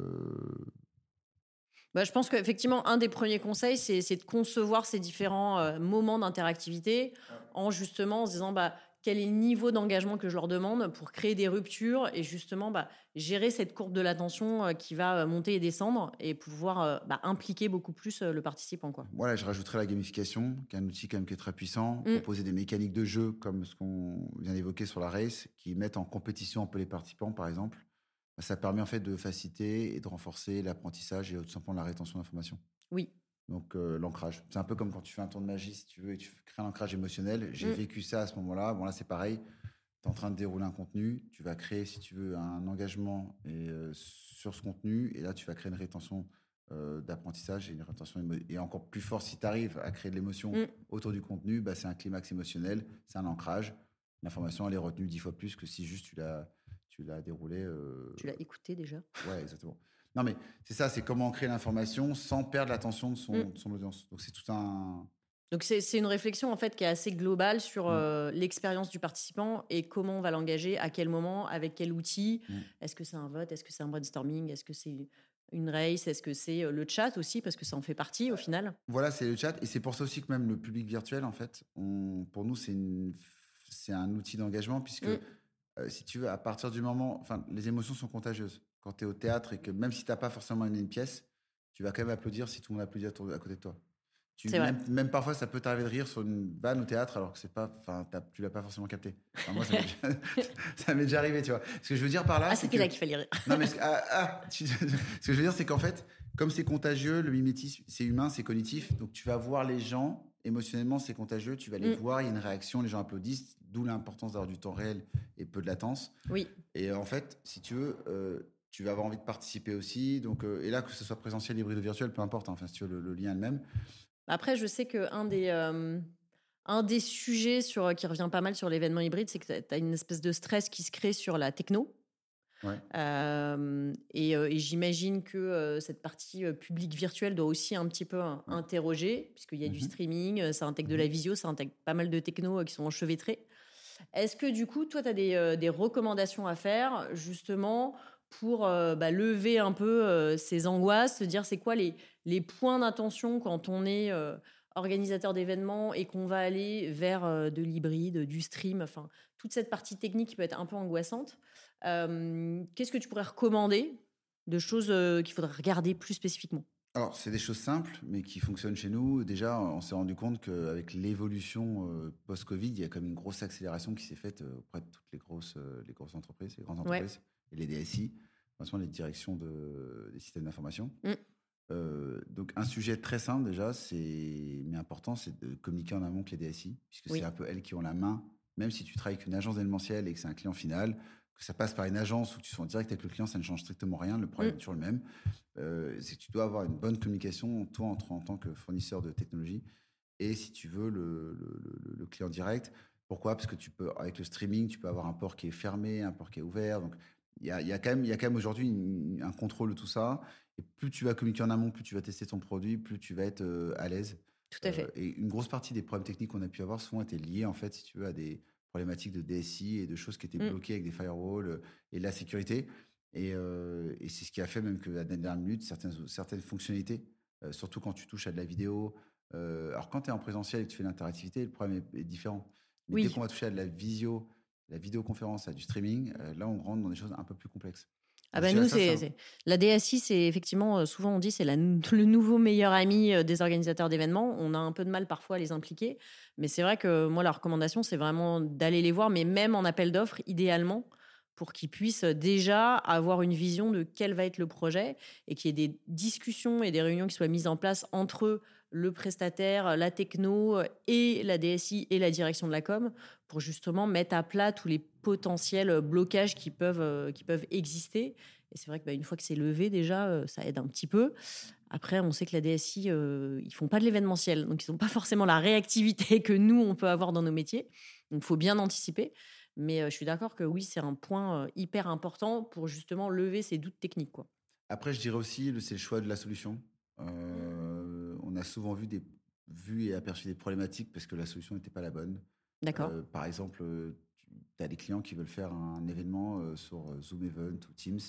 A: bah, je pense qu'effectivement, un des premiers conseils, c'est de concevoir ces différents euh, moments d'interactivité en justement se disant bah, quel est le niveau d'engagement que je leur demande pour créer des ruptures et justement bah, gérer cette courbe de l'attention euh, qui va euh, monter et descendre et pouvoir euh, bah, impliquer beaucoup plus le participant. Quoi.
B: Voilà, je rajouterais la gamification, qui est un outil quand même qui est très puissant. Mm. Proposer des mécaniques de jeu comme ce qu'on vient d'évoquer sur la race, qui mettent en compétition un peu les participants, par exemple. Bah, ça permet en fait de faciliter et de renforcer l'apprentissage et tout simplement la rétention d'informations.
A: Oui,
B: donc euh, l'ancrage, c'est un peu comme quand tu fais un tour de magie, si tu veux, et tu crées un ancrage émotionnel. J'ai mm. vécu ça à ce moment-là. Bon là c'est pareil. Tu es en train de dérouler un contenu, tu vas créer, si tu veux, un engagement et, euh, sur ce contenu, et là tu vas créer une rétention euh, d'apprentissage et une rétention et encore plus fort si tu arrives à créer de l'émotion mm. autour du contenu, bah, c'est un climax émotionnel, c'est un ancrage. l'information elle est retenue dix fois plus que si juste tu l'as tu l'as déroulé.
A: Tu l'as écouté déjà.
B: Ouais, exactement. Non, mais c'est ça, c'est comment créer l'information sans perdre l'attention de son,
A: Mm.
B: de son audience. Donc c'est tout un.
A: Donc c'est une réflexion en fait qui est assez globale sur
B: Mm.
A: euh, l'expérience du participant et comment on va l'engager, à quel moment, avec quel outil.
B: Mm.
A: Est-ce que c'est un vote? Est-ce que c'est un brainstorming? Est-ce que c'est une race? Est-ce que c'est euh, le chat aussi? Parce que ça en fait partie au final.
B: Voilà, c'est le chat. Et c'est pour ça aussi que même le public virtuel, en fait, on- pour nous, c'est un outil d'engagement puisque, euh, si tu veux, à partir du moment. Enfin, les émotions sont contagieuses. Quand tu es au théâtre et que même si tu n'as pas forcément aimé une pièce, tu vas quand même applaudir si tout le monde applaudit à, ton- à côté de toi. Tu, même, même parfois, ça peut t'arriver de rire sur une vanne au théâtre alors que c'est pas, enfin, tu l'as pas forcément capté. Enfin, moi, [laughs] ça m'est déjà, arrivé, tu vois. Ce que je veux dire par là,
A: Ah,
B: c'est
A: c'était là qu'il fallait rire.
B: non, mais ce, ah, ah, tu- [laughs] ce que je veux dire, c'est qu'en fait, comme c'est contagieux, le mimétisme, c'est humain, c'est cognitif. Donc, tu vas voir les gens, émotionnellement, c'est contagieux. Tu vas les
A: Mm.
B: voir, il y a une réaction, les gens applaudissent, d'où l'importance d'avoir du temps réel et peu de latence.
A: Oui.
B: Et en fait, si tu veux, euh, tu vas avoir envie de participer aussi. Donc, euh, et là, que ce soit présentiel, hybride ou virtuel, peu importe. hein. Enfin, si tu veux, le, le lien est le même.
A: Après, je sais qu'un des, euh, un des sujets sur, qui revient pas mal sur l'événement hybride, c'est que tu as une espèce de stress qui se crée sur la techno.
B: Ouais.
A: Euh, et et j'imagine que cette partie publique virtuelle doit aussi un petit peu hein, interroger, puisqu'il y a du
B: Mhm.
A: streaming, ça intègre de la visio, ça intègre pas mal de techno qui sont enchevêtrés. Est-ce que du coup, toi, tu as des, des recommandations à faire justement pour euh, bah, lever un peu euh, ces angoisses, se dire c'est quoi les, les points d'attention quand on est euh, organisateur d'événements et qu'on va aller vers euh, de l'hybride, du stream, enfin toute cette partie technique qui peut être un peu angoissante. Qu'est-ce que tu pourrais recommander de choses qu'il faudrait regarder plus spécifiquement?
B: Alors, c'est des choses simples, mais qui fonctionnent chez nous. Déjà, on s'est rendu compte qu'avec l'évolution post-Covid, il y a comme une grosse accélération qui s'est faite auprès de toutes les grosses, les grosses entreprises, les grandes
A: Ouais.
B: Et les DSI, les directions de, des systèmes d'information.
A: Mm.
B: Euh, donc, un sujet très simple déjà, c'est mais important, c'est de communiquer en amont avec les DSI, puisque
A: Oui.
B: c'est un peu elles qui ont la main. Même si tu travailles avec une agence d'événementiel et que c'est un client final, que ça passe par une agence ou que tu sois en direct avec le client, ça ne change strictement rien. Le problème
A: Mm.
B: est toujours le même. Euh, c'est que tu dois avoir une bonne communication, toi, en, en tant que fournisseur de technologie, et si tu veux, le, le- le- le client direct. Pourquoi? Parce que tu peux, avec le streaming, tu peux avoir un port qui est fermé, un port qui est ouvert. Donc, il y a, y a quand même, aujourd'hui un contrôle de tout ça. Et plus tu vas communiquer en amont, plus tu vas tester ton produit, plus tu vas être euh, à l'aise.
A: Tout à fait.
B: Euh, et une grosse partie des problèmes techniques qu'on a pu avoir souvent étaient liés, en fait, si tu veux, à des problématiques de DSI et de choses qui étaient
A: Mm.
B: bloquées avec des firewalls euh, et de la sécurité. Et, euh, et c'est ce qui a fait même que à la dernière minute, certaines, certaines fonctionnalités, surtout quand tu touches à de la vidéo. alors quand tu es en présentiel et que tu fais l'interactivité, le problème est, est différent. Mais
A: Oui.
B: dès qu'on va toucher à de la visio, la vidéoconférence, à du streaming, euh, là on rentre dans des choses un peu plus complexes.
A: Ah bah
B: je
A: nous, c'est la DSI, c'est effectivement, euh, souvent on dit, c'est [laughs] le nouveau meilleur ami euh, des organisateurs d'événements. On a un peu de mal parfois à les impliquer, mais c'est vrai que moi, la recommandation, c'est vraiment d'aller les voir, mais même en appel d'offres, idéalement, pour qu'ils puissent déjà avoir une vision de quel va être le projet et qu'il y ait des discussions et des réunions qui soient mises en place entre le prestataire, la techno et la DSI et la direction de la com pour justement mettre à plat tous les potentiels blocages qui peuvent, euh, qui peuvent exister. Et c'est vrai que bah, une fois que c'est levé, déjà, euh, ça aide un petit peu. Après, on sait que la DSI, euh, ils font pas de l'événementiel, donc ils n'ont pas forcément la réactivité [laughs] que nous, on peut avoir dans nos métiers. Donc, il faut bien anticiper. Mais euh, je suis d'accord que oui, c'est un point hyper important pour justement lever ces doutes techniques. Quoi.
B: Après, je dirais aussi, c'est le choix de la solution. On a souvent vu, des, vu et aperçu des problématiques parce que la solution n'était pas la bonne.
A: D'accord
B: Euh, par exemple, tu as des clients qui veulent faire un événement euh, sur euh, Zoom Event ou Teams.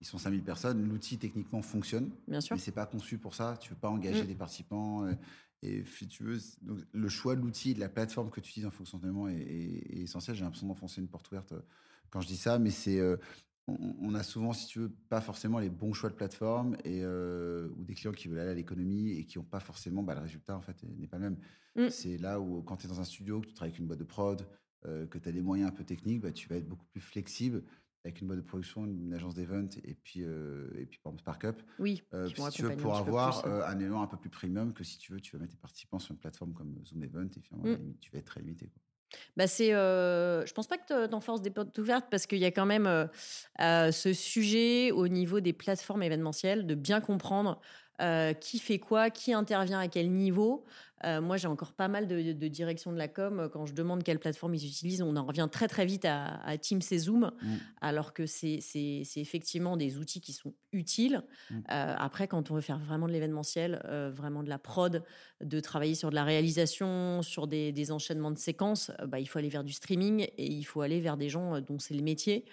B: Ils sont 5000 personnes. L'outil techniquement fonctionne,
A: Bien sûr.
B: mais c'est pas conçu pour ça. Tu veux pas engager
A: Mm.
B: des participants. euh, et tu veux, donc, le choix de l'outil, de la plateforme que tu utilises en fonctionnement est, est- est essentiel. J'ai l'impression d'enfoncer une porte ouverte euh, quand je dis ça, mais c'est euh, on, a souvent, si tu veux, pas forcément les bons choix de plateforme et euh, ou des clients qui veulent aller à l'économie et qui n'ont pas forcément bah, le résultat en fait n'est pas le même.
A: Mm.
B: C'est là où quand tu es dans un studio, que tu travailles avec une boîte de prod, euh, que tu as des moyens un peu techniques, bah, tu vas être beaucoup plus flexible avec une boîte de production, une agence d'event et puis et puis par exemple Sparkup.
A: Oui.
B: Euh, si tu veux pour avoir
A: plus.
B: euh, un élément un peu plus premium que si tu veux, tu vas mettre tes participants sur une plateforme comme Zoom Event et finalement,
A: Mm.
B: limite, tu vas être très limité. quoi.
A: Bah c'est, euh, je pense pas que tu forces des portes ouvertes parce qu'il y a quand même euh, euh, ce sujet au niveau des plateformes événementielles de bien comprendre euh, qui fait quoi, qui intervient à quel niveau. Euh, moi, j'ai encore pas mal de, de directions de la com. Quand je demande quelle plateforme ils utilisent, on en revient très très vite à, Teams et Zoom, mm. alors que c'est effectivement des outils qui sont utiles. Mm. Euh, après, quand on veut faire vraiment de l'événementiel, vraiment de la prod, de travailler sur de la réalisation, sur des, enchaînements de séquences, bah, il faut aller vers du streaming et il faut aller vers des gens dont c'est le métier.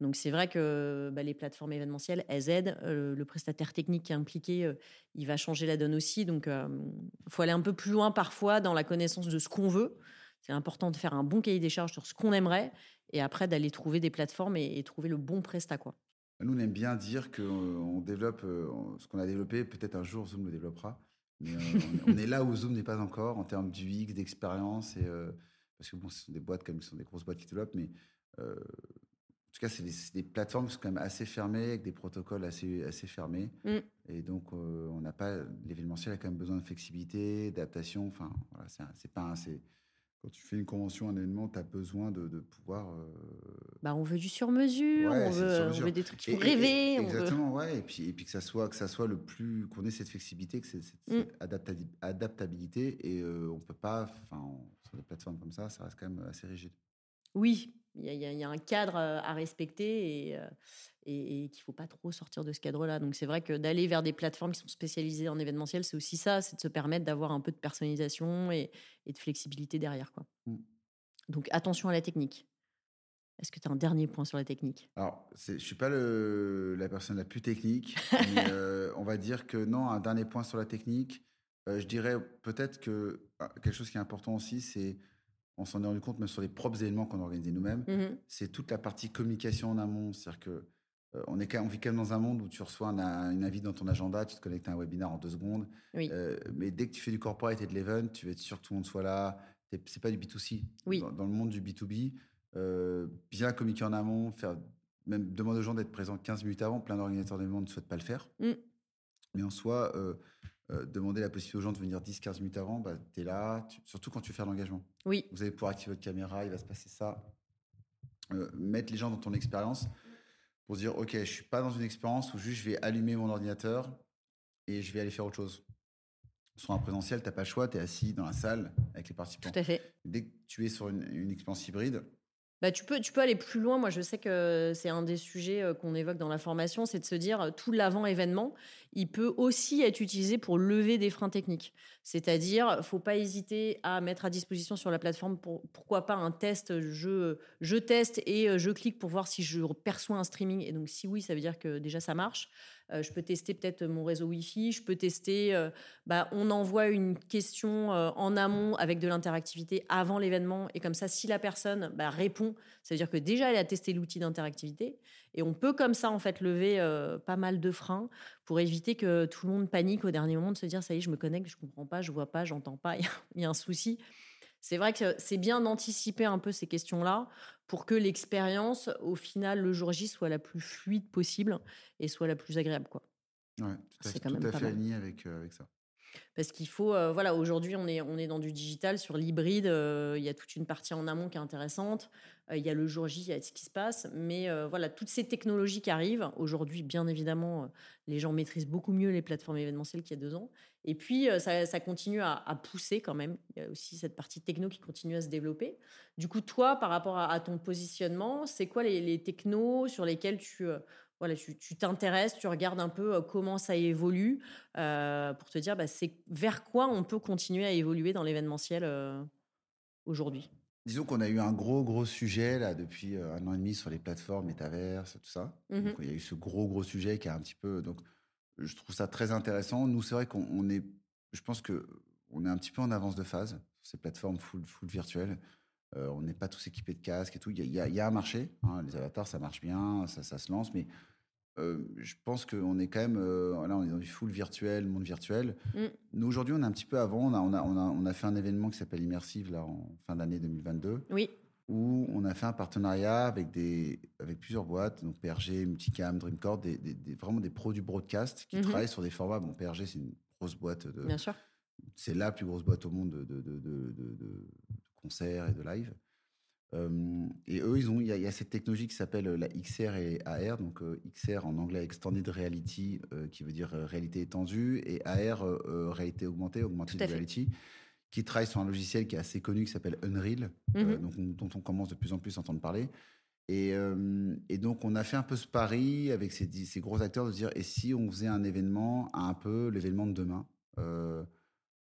A: Donc c'est vrai que bah, les plateformes événementielles, elles aident. Le prestataire technique qui est impliqué, il va changer la donne aussi. Donc il faut aller un peu plus loin parfois dans la connaissance de ce qu'on veut. C'est important de faire un bon cahier des charges sur ce qu'on aimerait et après d'aller trouver des plateformes et, trouver le bon prestat. Quoi.
B: Nous, on aime bien dire qu'on développe ce qu'on a développé. Peut-être un jour, Zoom le développera. Mais on, est là où Zoom n'est pas encore en termes d'UX, d'expérience. Et, parce que bon, ce sont des boîtes comme ce sont des grosses boîtes qui développent, mais en tout cas, c'est des, plateformes qui sont quand même assez fermées, avec des protocoles assez, assez fermés. Mm. Et donc, euh, on n'a pas. L'événementiel a quand même besoin de flexibilité, d'adaptation. Enfin, voilà, c'est pas. Quand tu fais une convention, un événement, tu as besoin de, pouvoir. Euh,
A: bah, on veut du sur-mesure, on, veut, des trucs qui rêver.
B: exactement, ouais. Et puis, et puis que ça soit que ça soit le plus qu'on ait cette flexibilité, que c'est cette, mm. adaptabilité. Et euh, on peut pas, enfin, sur des plateformes comme ça, ça reste quand même assez rigide.
A: Oui, il y, a un cadre à respecter et, et, qu'il ne faut pas trop sortir de ce cadre-là. Donc c'est vrai que d'aller vers des plateformes qui sont spécialisées en événementiel, c'est aussi ça, c'est de se permettre d'avoir un peu de personnalisation et, de flexibilité derrière. Quoi. Mmh. Donc attention à la technique. Est-ce que tu as un dernier point sur la technique?
B: Alors, je ne suis pas la personne la plus technique, [laughs] mais on va dire que non, un dernier point sur la technique. je dirais peut-être que ah, quelque chose qui est important aussi, c'est on s'en est rendu compte même sur les propres événements qu'on organisait nous-mêmes, mmh c'est toute la partie communication en amont. C'est-à-dire que euh, on, est, on vit quand même dans un monde où tu reçois un, une invite dans ton agenda, tu te connectes à un webinaire en deux secondes. Euh, mais dès que tu fais du corporate et de l'event, tu veux être sûr que tout le monde soit là. C'est pas du B2C.
A: Oui.
B: Dans, le monde du B2B, euh, bien communiquer en amont, faire, même demander aux gens d'être présents 15 minutes avant. Plein d'organisateurs d'événements ne souhaitent pas le faire. Mmh. Mais en soi, euh, demander la possibilité aux gens de venir 10-15 minutes avant, bah, tu es là, surtout quand tu veux faire l'engagement.
A: Oui.
B: Vous allez pouvoir activer votre caméra, il va se passer ça. Euh, mettre les gens dans ton expérience pour se dire, OK, je suis pas dans une expérience où juste je vais allumer mon ordinateur et je vais aller faire autre chose. Sur un présentiel, tu n'as pas le choix, tu es assis dans la salle avec les participants.
A: Tout à fait.
B: Dès que tu es sur une, une expérience hybride,
A: bah, tu, peux, tu peux aller plus loin. Moi, je sais que c'est un des sujets euh, qu'on évoque dans la formation, c'est de se dire euh, tout l'avant-événement, il peut aussi être utilisé pour lever des freins techniques. C'est-à-dire, faut pas hésiter à mettre à disposition sur la plateforme, pour, pourquoi pas un test, je, je teste et euh, je clique pour voir si je perçois un streaming. Et donc, si oui, ça veut dire que déjà ça marche. Euh, je peux tester peut-être mon réseau Wi-Fi. Je peux tester, euh, bah, on envoie une question euh, en amont avec de l'interactivité avant l'événement. Et comme ça, si la personne bah, répond, ça veut dire que déjà, elle a testé l'outil d'interactivité. Et on peut comme ça, en fait, lever pas mal de freins pour éviter que tout le monde panique au dernier moment de se dire, ça y est, je me connecte, je comprends pas, je vois pas, j'entends pas, [laughs] il y a un souci. C'est vrai que c'est bien d'anticiper un peu ces questions-là pour que l'expérience, au final, le jour J, soit la plus fluide possible et soit la plus agréable. Quoi.
B: Ouais, tout à, tout à fait aligné avec, euh, avec ça.
A: Parce qu'il faut, euh, voilà, aujourd'hui, on est, on est dans du digital, sur l'hybride, euh, il y a toute une partie en amont qui est intéressante. Euh, il y a le jour J, il y a ce qui se passe. Mais voilà, toutes ces technologies qui arrivent, aujourd'hui, bien évidemment, les gens maîtrisent beaucoup mieux les plateformes événementielles qu'il y a deux ans. Et puis, ça, continue à, pousser quand même. Il y a aussi cette partie techno qui continue à se développer. Du coup, toi, par rapport à, ton positionnement, c'est quoi les, les, technos sur lesquels tu voilà, tu t'intéresses, tu, regardes un peu comment ça évolue pour te dire bah, c'est vers quoi on peut continuer à évoluer dans l'événementiel aujourd'hui.
B: Disons qu'on a eu un gros, gros sujet là depuis un an et demi sur les plateformes, métaverses, tout ça. Mmh il y a eu ce gros, gros sujet qui a un petit peu. Donc, je trouve ça très intéressant. Nous, c'est vrai qu'on est. Je pense que on est un petit peu en avance de phase sur ces plateformes full, full virtuelles. on n'est pas tous équipés de casques et tout. Il y a, y a, un marché. Hein, les avatars, ça marche bien, ça, ça se lance. Mais je pense qu'on est quand même, là, on est dans du full virtuel, monde virtuel. Mm. Nous, aujourd'hui, on est un petit peu avant. On a, on a, on a, fait un événement qui s'appelle Immersive, là, en fin d'année 2022.
A: Oui.
B: Où on a fait un partenariat avec, des, avec plusieurs boîtes, donc PRG, Multicam, Dreamcord, des, des, vraiment des pros du broadcast qui mm-hmm. travaillent sur des formats. Bon, PRG, c'est une grosse boîte de.
A: Bien sûr.
B: C'est la plus grosse boîte au monde de, de, de, de concerts et de live. Et eux, ils ont, il y, a cette technologie qui s'appelle la XR et AR. Donc XR en anglais Extended Reality, qui veut dire réalité étendue, et AR réalité augmentée, augmented reality, qui travaille sur un logiciel qui est assez connu qui s'appelle Unreal, mmh donc, dont on commence de plus en plus à entendre parler. Et, et, donc, on a fait un peu ce pari avec ces, ces, gros acteurs de dire et si on faisait un événement, un peu l'événement de demain,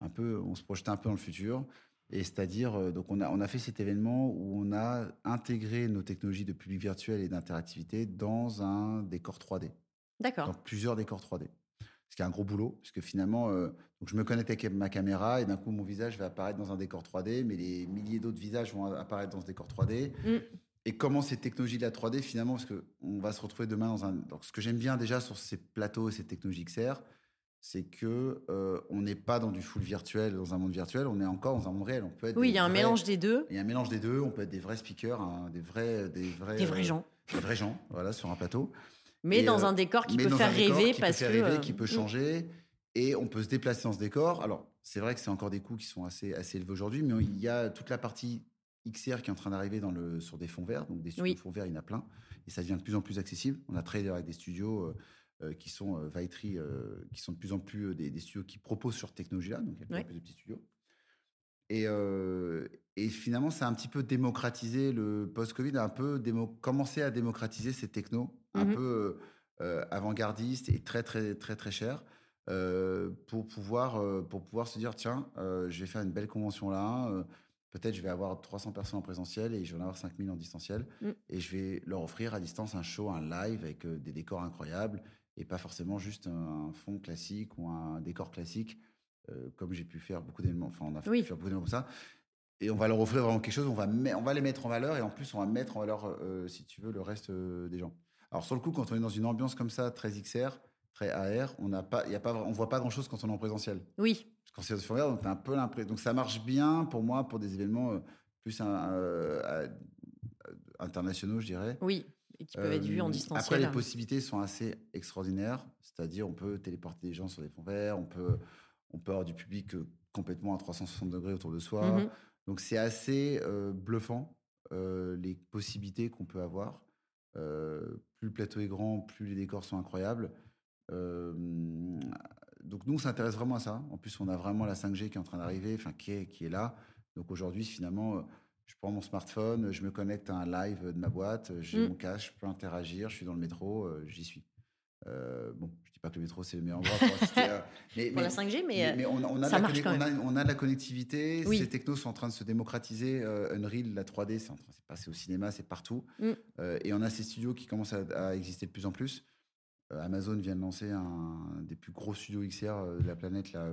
B: un peu, on se projetait un peu dans le futur. Et c'est-à-dire, euh, donc on a, on a fait cet événement où on a intégré nos technologies de public virtuel et d'interactivité dans un décor 3D.
A: D'accord.
B: Dans plusieurs décors 3D. Ce qui est un gros boulot, puisque finalement, euh, donc je me connecte avec ma caméra et d'un coup, mon visage va apparaître dans un décor 3D, mais les milliers d'autres visages vont apparaître dans ce décor 3D. Mm. Et comment ces technologies de la 3D, finalement, parce qu'on va se retrouver demain dans un. Donc, ce que j'aime bien déjà sur ces plateaux et ces technologies XR, c'est que euh, on n'est pas dans du full virtuel, dans un monde virtuel, on est encore dans un monde réel. On peut être
A: oui, il y a un mélange des deux.
B: Il y a un mélange des deux. On peut être des vrais speakers, hein, des vrais, des vrais,
A: des vrais gens,
B: des vrais gens, voilà, sur un plateau.
A: Mais dans euh, un décor qui peut faire rêver
B: qui
A: parce
B: peut
A: faire
B: rêver, euh, qui peut changer, et on peut se déplacer dans ce décor. Alors, c'est vrai que c'est encore des coûts qui sont assez assez élevés aujourd'hui, mais il y a toute la partie XR qui est en train d'arriver dans le sur des fonds verts, donc des studios de fonds verts, il y en a plein, et ça devient de plus en plus accessible. On a travaillé avec des studios. Euh, qui sont euh, euh, qui sont de plus en plus des, studios qui proposent sur technologie-là, donc il y a plus de petits studios. Et, et, finalement, ça a un petit peu démocratisé le post-Covid, a un peu commencé à démocratiser ces technos, un mmh peu avant-gardistes et très, très, très, très chers, pour, pouvoir, pour pouvoir se dire tiens, je vais faire une belle convention là. Peut-être je vais avoir 300 personnes en présentiel et je vais en avoir 5000 en distanciel. Mmh. Et je vais leur offrir à distance un show, un live avec des décors incroyables et pas forcément juste un, fond classique ou un décor classique, euh, comme j'ai pu faire beaucoup d'éléments. Enfin, on a fait beaucoup d'éléments comme ça. Et on va leur offrir vraiment quelque chose, on va, on va les mettre en valeur et en plus, on va mettre en valeur, euh, si tu veux, le reste euh, des gens. Alors, sur le coup, quand on est dans une ambiance comme ça, très XR, très AR, on n'a pas, y a pas, on voit pas grand chose quand on est en présentiel.
A: Oui.
B: Quand c'est sur donc un peu l'impression. Donc, ça marche bien pour moi pour des événements plus internationaux, je dirais.
A: Oui et qui peuvent être vus en distanciel.
B: Après, les possibilités sont assez extraordinaires. C'est-à-dire, on peut téléporter des gens sur des fonds verts, on peut, on peut avoir du public euh, complètement à 360 degrés autour de soi. Mmh Donc, c'est assez euh, bluffant, euh, les possibilités qu'on peut avoir. plus le plateau est grand, plus les décors sont incroyables. donc, nous, on s'intéresse vraiment à ça. En plus, on a vraiment la 5G qui est en train d'arriver, enfin, qui est, qui est là. Donc, aujourd'hui, finalement je prends mon smartphone, je me connecte à un live de ma boîte, j'ai mm. mon casque, je peux interagir, je suis dans le métro, euh, j'y suis. Euh, bon, je dis pas que le métro c'est le meilleur endroit pour assister [laughs]
A: mais, pour la 5G, mais,
B: mais, on, a ça marche quand même. On, a, la connectivité. Ces technos sont en train de se démocratiser. Euh, Unreal, la 3D, c'est en train de passer au cinéma, c'est partout. Mm. et on a ces studios qui commencent à, exister de plus en plus. Amazon vient de lancer un des plus gros studios XR de la planète là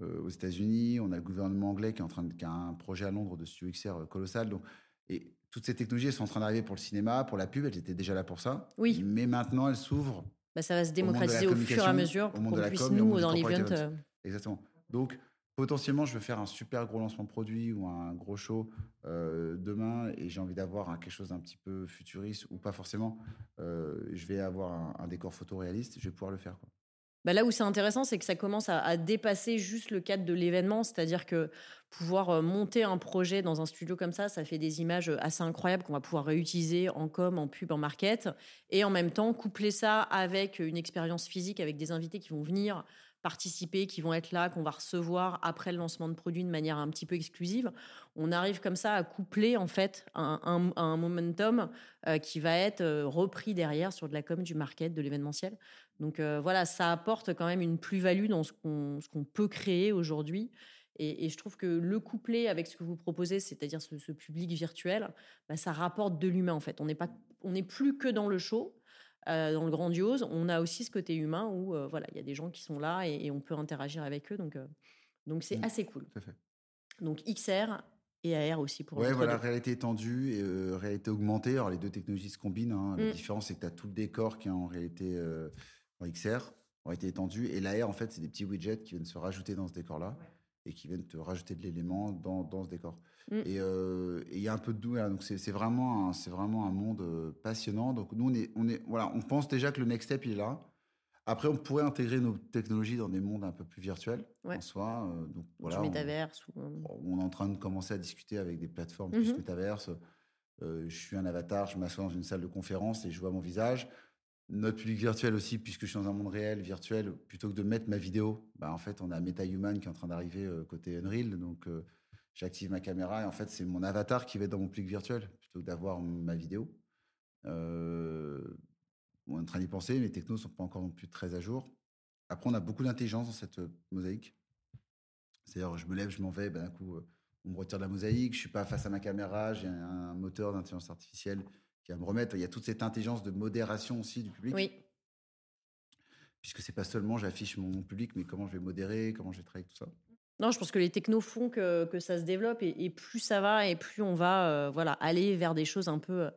B: euh, aux États-Unis. On a le gouvernement anglais qui est en train de, qui a un projet à Londres de studio XR euh, colossal. Donc, et toutes ces technologies, elles sont en train d'arriver pour le cinéma, pour la pub. Elles étaient déjà là pour ça.
A: Oui.
B: Mais maintenant, elles s'ouvrent.
A: Bah, ça va se démocratiser au, fur et à mesure pour qu'on puisse, nous, dans l'event. Euh,
B: Exactement. Donc, potentiellement, je veux faire un super gros lancement de produit ou un gros show demain et j'ai envie d'avoir quelque chose d'un petit peu futuriste ou pas forcément. je vais avoir un, un, décor photoréaliste, je vais pouvoir le faire. Quoi.
A: Bah, là où c'est intéressant, c'est que ça commence à, dépasser juste le cadre de l'événement, c'est-à-dire que pouvoir euh, monter un projet dans un studio comme ça, ça fait des images euh, assez incroyables qu'on va pouvoir réutiliser en com, en pub, en market, et en même temps coupler ça avec une expérience physique, avec des invités qui vont venir participer, qui vont être là, qu'on va recevoir après le lancement de produit de manière un petit peu exclusive. On arrive comme ça à coupler en fait un, un, momentum euh, qui va être repris derrière sur de la com, du market, de l'événementiel. Donc euh, voilà, ça apporte quand même une plus-value dans ce qu'on peut créer aujourd'hui. Et, je trouve que le couplet avec ce que vous proposez, c'est-à-dire ce, public virtuel, bah, ça rapporte de l'humain en fait. On n'est plus que dans le show, euh, dans le grandiose. On a aussi ce côté humain où euh, voilà, il y a des gens qui sont là et, on peut interagir avec eux. Donc donc c'est mmh, assez cool. Donc XR et AR aussi pour.
B: Ouais, voilà, réalité étendue et réalité augmentée. Alors les deux technologies se combinent. Hein. La mmh. différence c'est que tu as tout le décor qui est en réalité en XR ont été étendus. Et l'AR, en fait, c'est des petits widgets qui viennent se rajouter dans ce décor-là et qui viennent te rajouter de l'élément dans, dans, ce décor. Mm. Euh, et il y a un peu de doux. Donc, c'est vraiment, c'est vraiment un monde euh, passionnant. Donc, nous, on, est, on, est, voilà, on pense déjà que le next step, il est là. Après, on pourrait intégrer nos technologies dans des mondes un peu plus virtuels en soi. Euh, donc, voilà,
A: métaverse.
B: On, est en train de commencer à discuter avec des plateformes plus mm-hmm. métaverse je suis un avatar, je m'assois dans une salle de conférence et je vois mon visage. Notre public virtuel aussi, puisque je suis dans un monde réel, virtuel, plutôt que de mettre ma vidéo, bah, en fait, on a MetaHuman qui est en train d'arriver côté Unreal. Donc, j'active ma caméra et en fait, c'est mon avatar qui va être dans mon public virtuel plutôt que d'avoir ma vidéo. on est en train d'y penser, les technos ne sont pas encore non plus très à jour. Après, on a beaucoup d'intelligence dans cette mosaïque. C'est-à-dire, je me lève, je m'en vais, ben, d'un coup, on me retire de la mosaïque, je suis pas face à ma caméra, j'ai un moteur d'intelligence artificielle qui va me remettre. Il y a toute cette intelligence de modération aussi du public.
A: Oui.
B: Puisque c'est pas seulement j'affiche mon, public, mais comment je vais modérer, comment je vais travailler tout ça.
A: Non, je pense que les technos font que, que ça se développe et, plus ça va et plus on va euh, voilà, aller vers des choses un peu euh,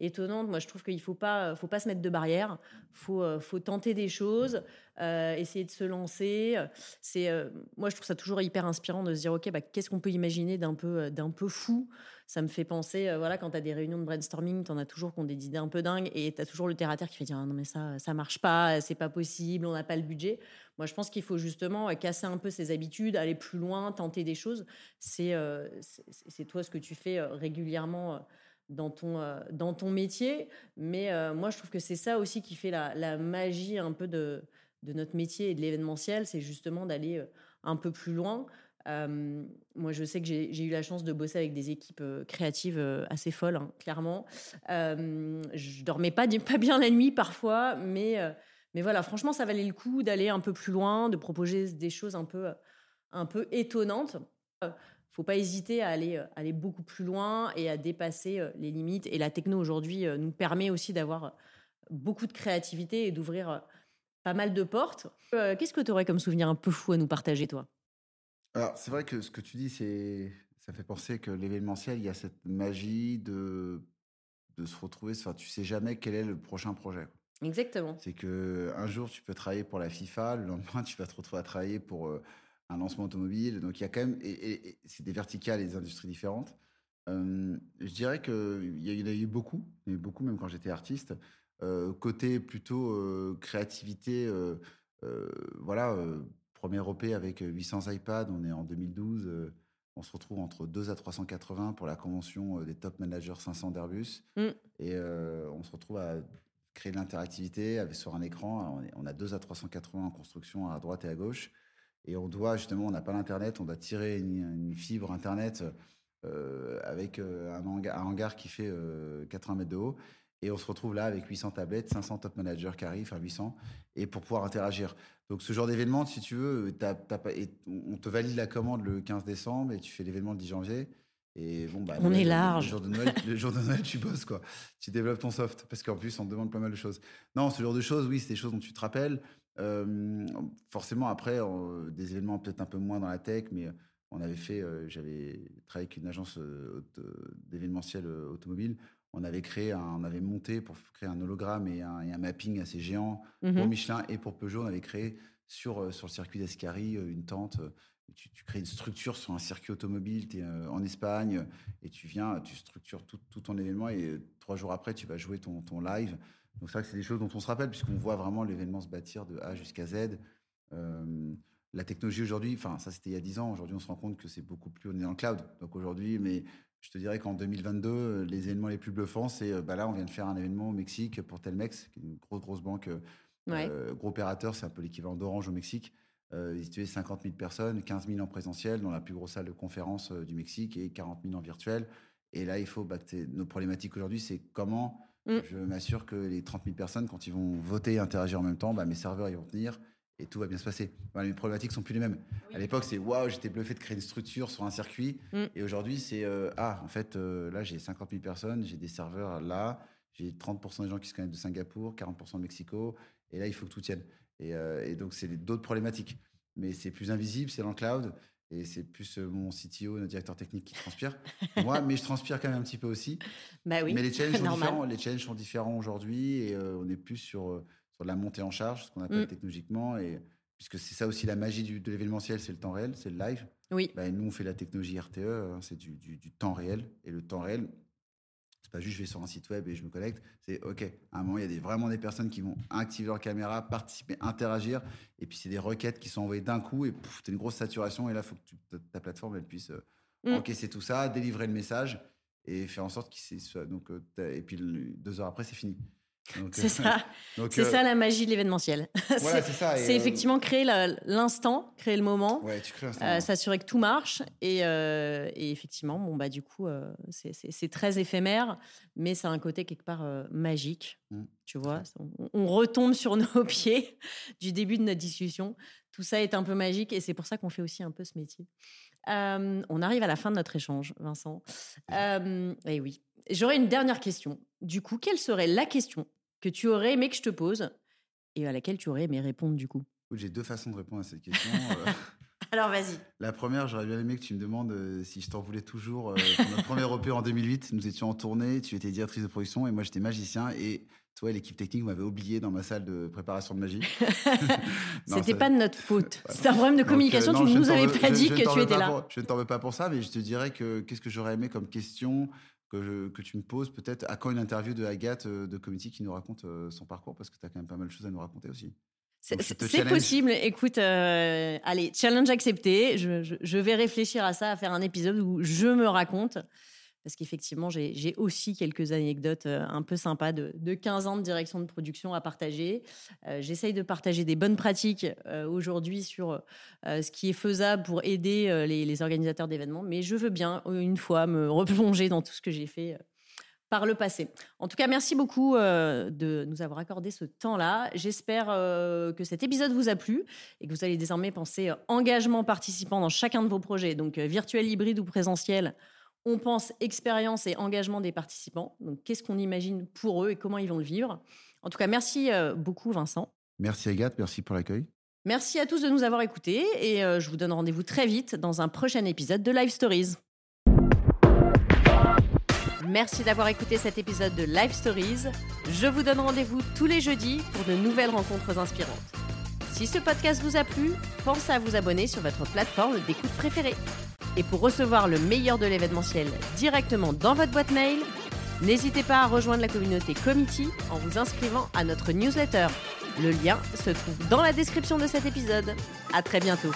A: étonnante. Moi, je trouve qu'il ne faut pas, faut pas se mettre de barrières. Il faut, euh, faut tenter des choses, euh, essayer de se lancer. C'est, euh, moi, je trouve ça toujours hyper inspirant de se dire, OK, bah, qu'est-ce qu'on peut imaginer d'un peu, d'un peu fou Ça me fait penser, voilà, quand tu as des réunions de brainstorming, tu en as toujours qui ont des idées un peu dingues et tu as toujours le terre à terre qui fait dire, ah non, mais ça, ça marche pas, c'est pas possible, on n'a pas le budget. Moi, je pense qu'il faut justement casser un peu ses habitudes, aller plus loin, tenter des choses. C'est, c'est toi ce que tu fais régulièrement dans ton, euh, dans ton métier. Mais euh, moi, je trouve que c'est ça aussi qui fait la, magie un peu de, de, notre métier et de l'événementiel, c'est justement d'aller euh, un peu plus loin. Moi, je sais que j'ai eu la chance de bosser avec des équipes créatives assez folles, hein, clairement. je dormais [laughs] pas, bien la nuit parfois, mais, voilà, franchement, ça valait le coup d'aller un peu plus loin, de proposer des choses un peu, un peu étonnantes faut pas hésiter à aller, euh, beaucoup plus loin et à dépasser euh, les limites. Et la techno aujourd'hui euh, nous permet aussi d'avoir beaucoup de créativité et d'ouvrir pas mal de portes. Qu'est-ce que tu aurais comme souvenir un peu fou à nous partager, toi?
B: Alors, c'est vrai que ce que tu dis, c'est ça fait penser que l'événementiel, il y a cette magie de, de se retrouver. Enfin, tu sais jamais quel est le prochain projet.
A: Exactement.
B: C'est que un jour, tu peux travailler pour la FIFA, le lendemain, [laughs] tu vas te retrouver à travailler pour un lancement automobile. Donc il y a quand même, et, c'est des verticales et des industries différentes. Euh, je dirais qu'il y, en a eu beaucoup, il y a eu beaucoup même quand j'étais artiste. Euh, côté plutôt euh, créativité, voilà, premier OP avec 800 iPads, on est en 2012. on se retrouve entre 2 à 380 pour la convention des top managers 500 d'Airbus. Mm. Et on se retrouve à créer de l'interactivité sur un écran. On, a 2 à 380 en construction à droite et à gauche. Et on doit, justement, on n'a pas l'Internet, on doit tirer une, fibre Internet euh, avec euh, un, hangar, qui fait 80 euh, mètres de haut. Et on se retrouve là avec 800 tablettes, 500 top managers qui arrivent, enfin 800, et pour pouvoir interagir. Donc ce genre d'événement, si tu veux, on te valide la commande le 15 décembre et tu fais l'événement le 10 janvier. Et bon, bah,
A: on est large.
B: Le jour, de Noël, le jour de Noël, tu bosses, quoi. Tu développes ton soft, parce qu'en plus, on te demande pas mal de choses. Non, ce genre de choses, oui, c'est des choses dont tu te rappelles forcément, après, des événements peut-être un peu moins dans la tech, mais on avait fait, j'avais travaillé avec une agence d'événementiel automobile. On avait créé, on avait monté pour créer un hologramme et un, mapping assez géant pour mmh Michelin et pour Peugeot. On avait créé sur, sur le circuit d'Escari une tente. Tu, crées une structure sur un circuit automobile, tu es en Espagne et tu viens, tu structures tout, tout, ton événement et trois jours après, tu vas jouer ton, ton live. Donc c'est vrai que c'est des choses dont on se rappelle puisqu'on voit vraiment l'événement se bâtir de A jusqu'à Z. Euh, la technologie aujourd'hui, enfin ça c'était il y a 10 ans, aujourd'hui on se rend compte que c'est beaucoup plus, on est dans le cloud. Donc aujourd'hui, mais je te dirais qu'en 2022, les événements les plus bluffants, c'est euh, bah là on vient de faire un événement au Mexique pour Telmex, qui est une grosse grosse banque, euh, gros opérateur, c'est un peu l'équivalent d'Orange au Mexique. Euh, ils 50 000 personnes, 15 000 en présentiel dans la plus grosse salle de conférence du Mexique et 40 000 en virtuel. Et là, il faut, bah, nos problématiques aujourd'hui, c'est comment Mm. Je m'assure que les 30 000 personnes, quand ils vont voter et interagir en même temps, bah, mes serveurs ils vont tenir et tout va bien se passer. les problématiques sont plus les mêmes. À l'époque, c'est waouh, j'étais bluffé de créer une structure sur un circuit. Mm. Et aujourd'hui, c'est euh, ah, en fait, euh, là, j'ai 50 000 personnes, j'ai des serveurs là, j'ai 30% des gens qui se connaissent de Singapour, 40% de Mexico. Et là, il faut que tout tienne. Et, euh, et donc, c'est d'autres problématiques. Mais c'est plus invisible, c'est dans le cloud. Et c'est plus mon CTO, notre directeur technique qui transpire. [laughs] Moi, mais je transpire quand même un petit peu aussi.
A: Bah oui,
B: mais les challenges [laughs] sont différents. Les challenges sont différents aujourd'hui et on est plus sur, sur la montée en charge, ce qu'on appelle mm. technologiquement. Et, puisque c'est ça aussi la magie du, de l'événementiel, c'est le temps réel, c'est le live.
A: Oui.
B: Bah, nous, on fait la technologie RTE, hein, c'est du, du, du, temps réel. Et le temps réel, c'est pas juste je vais sur un site web et je me connecte. C'est OK. À un moment, il y a des, vraiment des personnes qui vont activer leur caméra, participer, interagir. Et puis, c'est des requêtes qui sont envoyées d'un coup et tu as une grosse saturation. Et là, il faut que ta plateforme elle puisse euh, mm. encaisser tout ça, délivrer le message. et faire en sorte qu'il soit. Donc, et puis deux heures après, c'est fini.
A: C'est ça. [laughs] C'est ça la magie de l'événementiel. [laughs]
B: Voilà, c'est ça.
A: C'est effectivement créer l'instant, créer le moment,
B: ouais,
A: s'assurer que tout marche. Et, et, effectivement, bon, bah, du coup, c'est très éphémère, mais ça a un côté quelque part magique. Mmh. Tu vois, on, retombe sur nos [laughs] pieds du début de notre discussion. Tout ça est un peu magique et c'est pour ça qu'on fait aussi un peu ce métier. on arrive à la fin de notre échange, Vincent. et oui. J'aurais une dernière question. Du coup, quelle serait la question que tu aurais aimé que je te pose et à laquelle tu aurais aimé répondre du coup?
B: J'ai deux façons de répondre à cette question. Euh. [laughs]
A: Alors vas-y.
B: La première, j'aurais bien aimé que tu me demandes euh, si je t'en voulais toujours. Euh, pour notre premier EP en 2008, nous étions en tournée, tu étais directrice de production et moi j'étais magicien et toi, l'équipe technique m'avait oublié dans ma salle de préparation de magie. [laughs]
A: C'était pas de notre faute. C'est un problème de communication. tu ne nous avais pas dit que tu étais là.
B: je ne t'en veux pas pour ça, mais je te dirais que qu'est-ce que j'aurais aimé comme question que, que, tu me poses peut-être à quand une interview de Agathe euh, de Committee qui nous raconte euh, son parcours parce que tu as quand même pas mal de choses à nous raconter aussi.
A: C'est possible. Écoute, euh, allez, challenge accepté. Je, je, je, vais réfléchir à ça, à faire un épisode où je me raconte parce qu'effectivement, j'ai aussi quelques anecdotes euh, un peu sympas de, 15 ans de direction de production à partager. Euh, j'essaye de partager des bonnes pratiques euh, aujourd'hui sur ce qui est faisable pour aider les, organisateurs d'événements, mais je veux bien, une fois, me [laughs] replonger dans tout ce que j'ai fait par le passé. En tout cas, merci beaucoup de nous avoir accordé ce temps-là. J'espère que cet épisode vous a plu et que vous allez désormais penser engagement participant dans chacun de vos projets, donc virtuel, hybride ou présentiel on pense expérience et engagement des participants. Donc, qu'est-ce qu'on imagine pour eux et comment ils vont le vivre? En tout cas, merci euh, beaucoup, Vincent.
B: Merci, Agathe. Merci pour l'accueil.
A: Merci à tous de nous avoir écoutés et euh, je vous donne rendez-vous très vite dans un prochain épisode de Live Stories. Merci d'avoir écouté cet épisode de Live Stories. Je vous donne rendez-vous tous les jeudis pour de nouvelles rencontres inspirantes. Si ce podcast vous a plu, pensez à vous abonner sur votre plateforme d'écoute préférée. Et pour recevoir le meilleur de l'événementiel directement dans votre boîte mail, n'hésitez pas à rejoindre la communauté Committee en vous inscrivant à notre newsletter. Le lien se trouve dans la description de cet épisode. À très bientôt.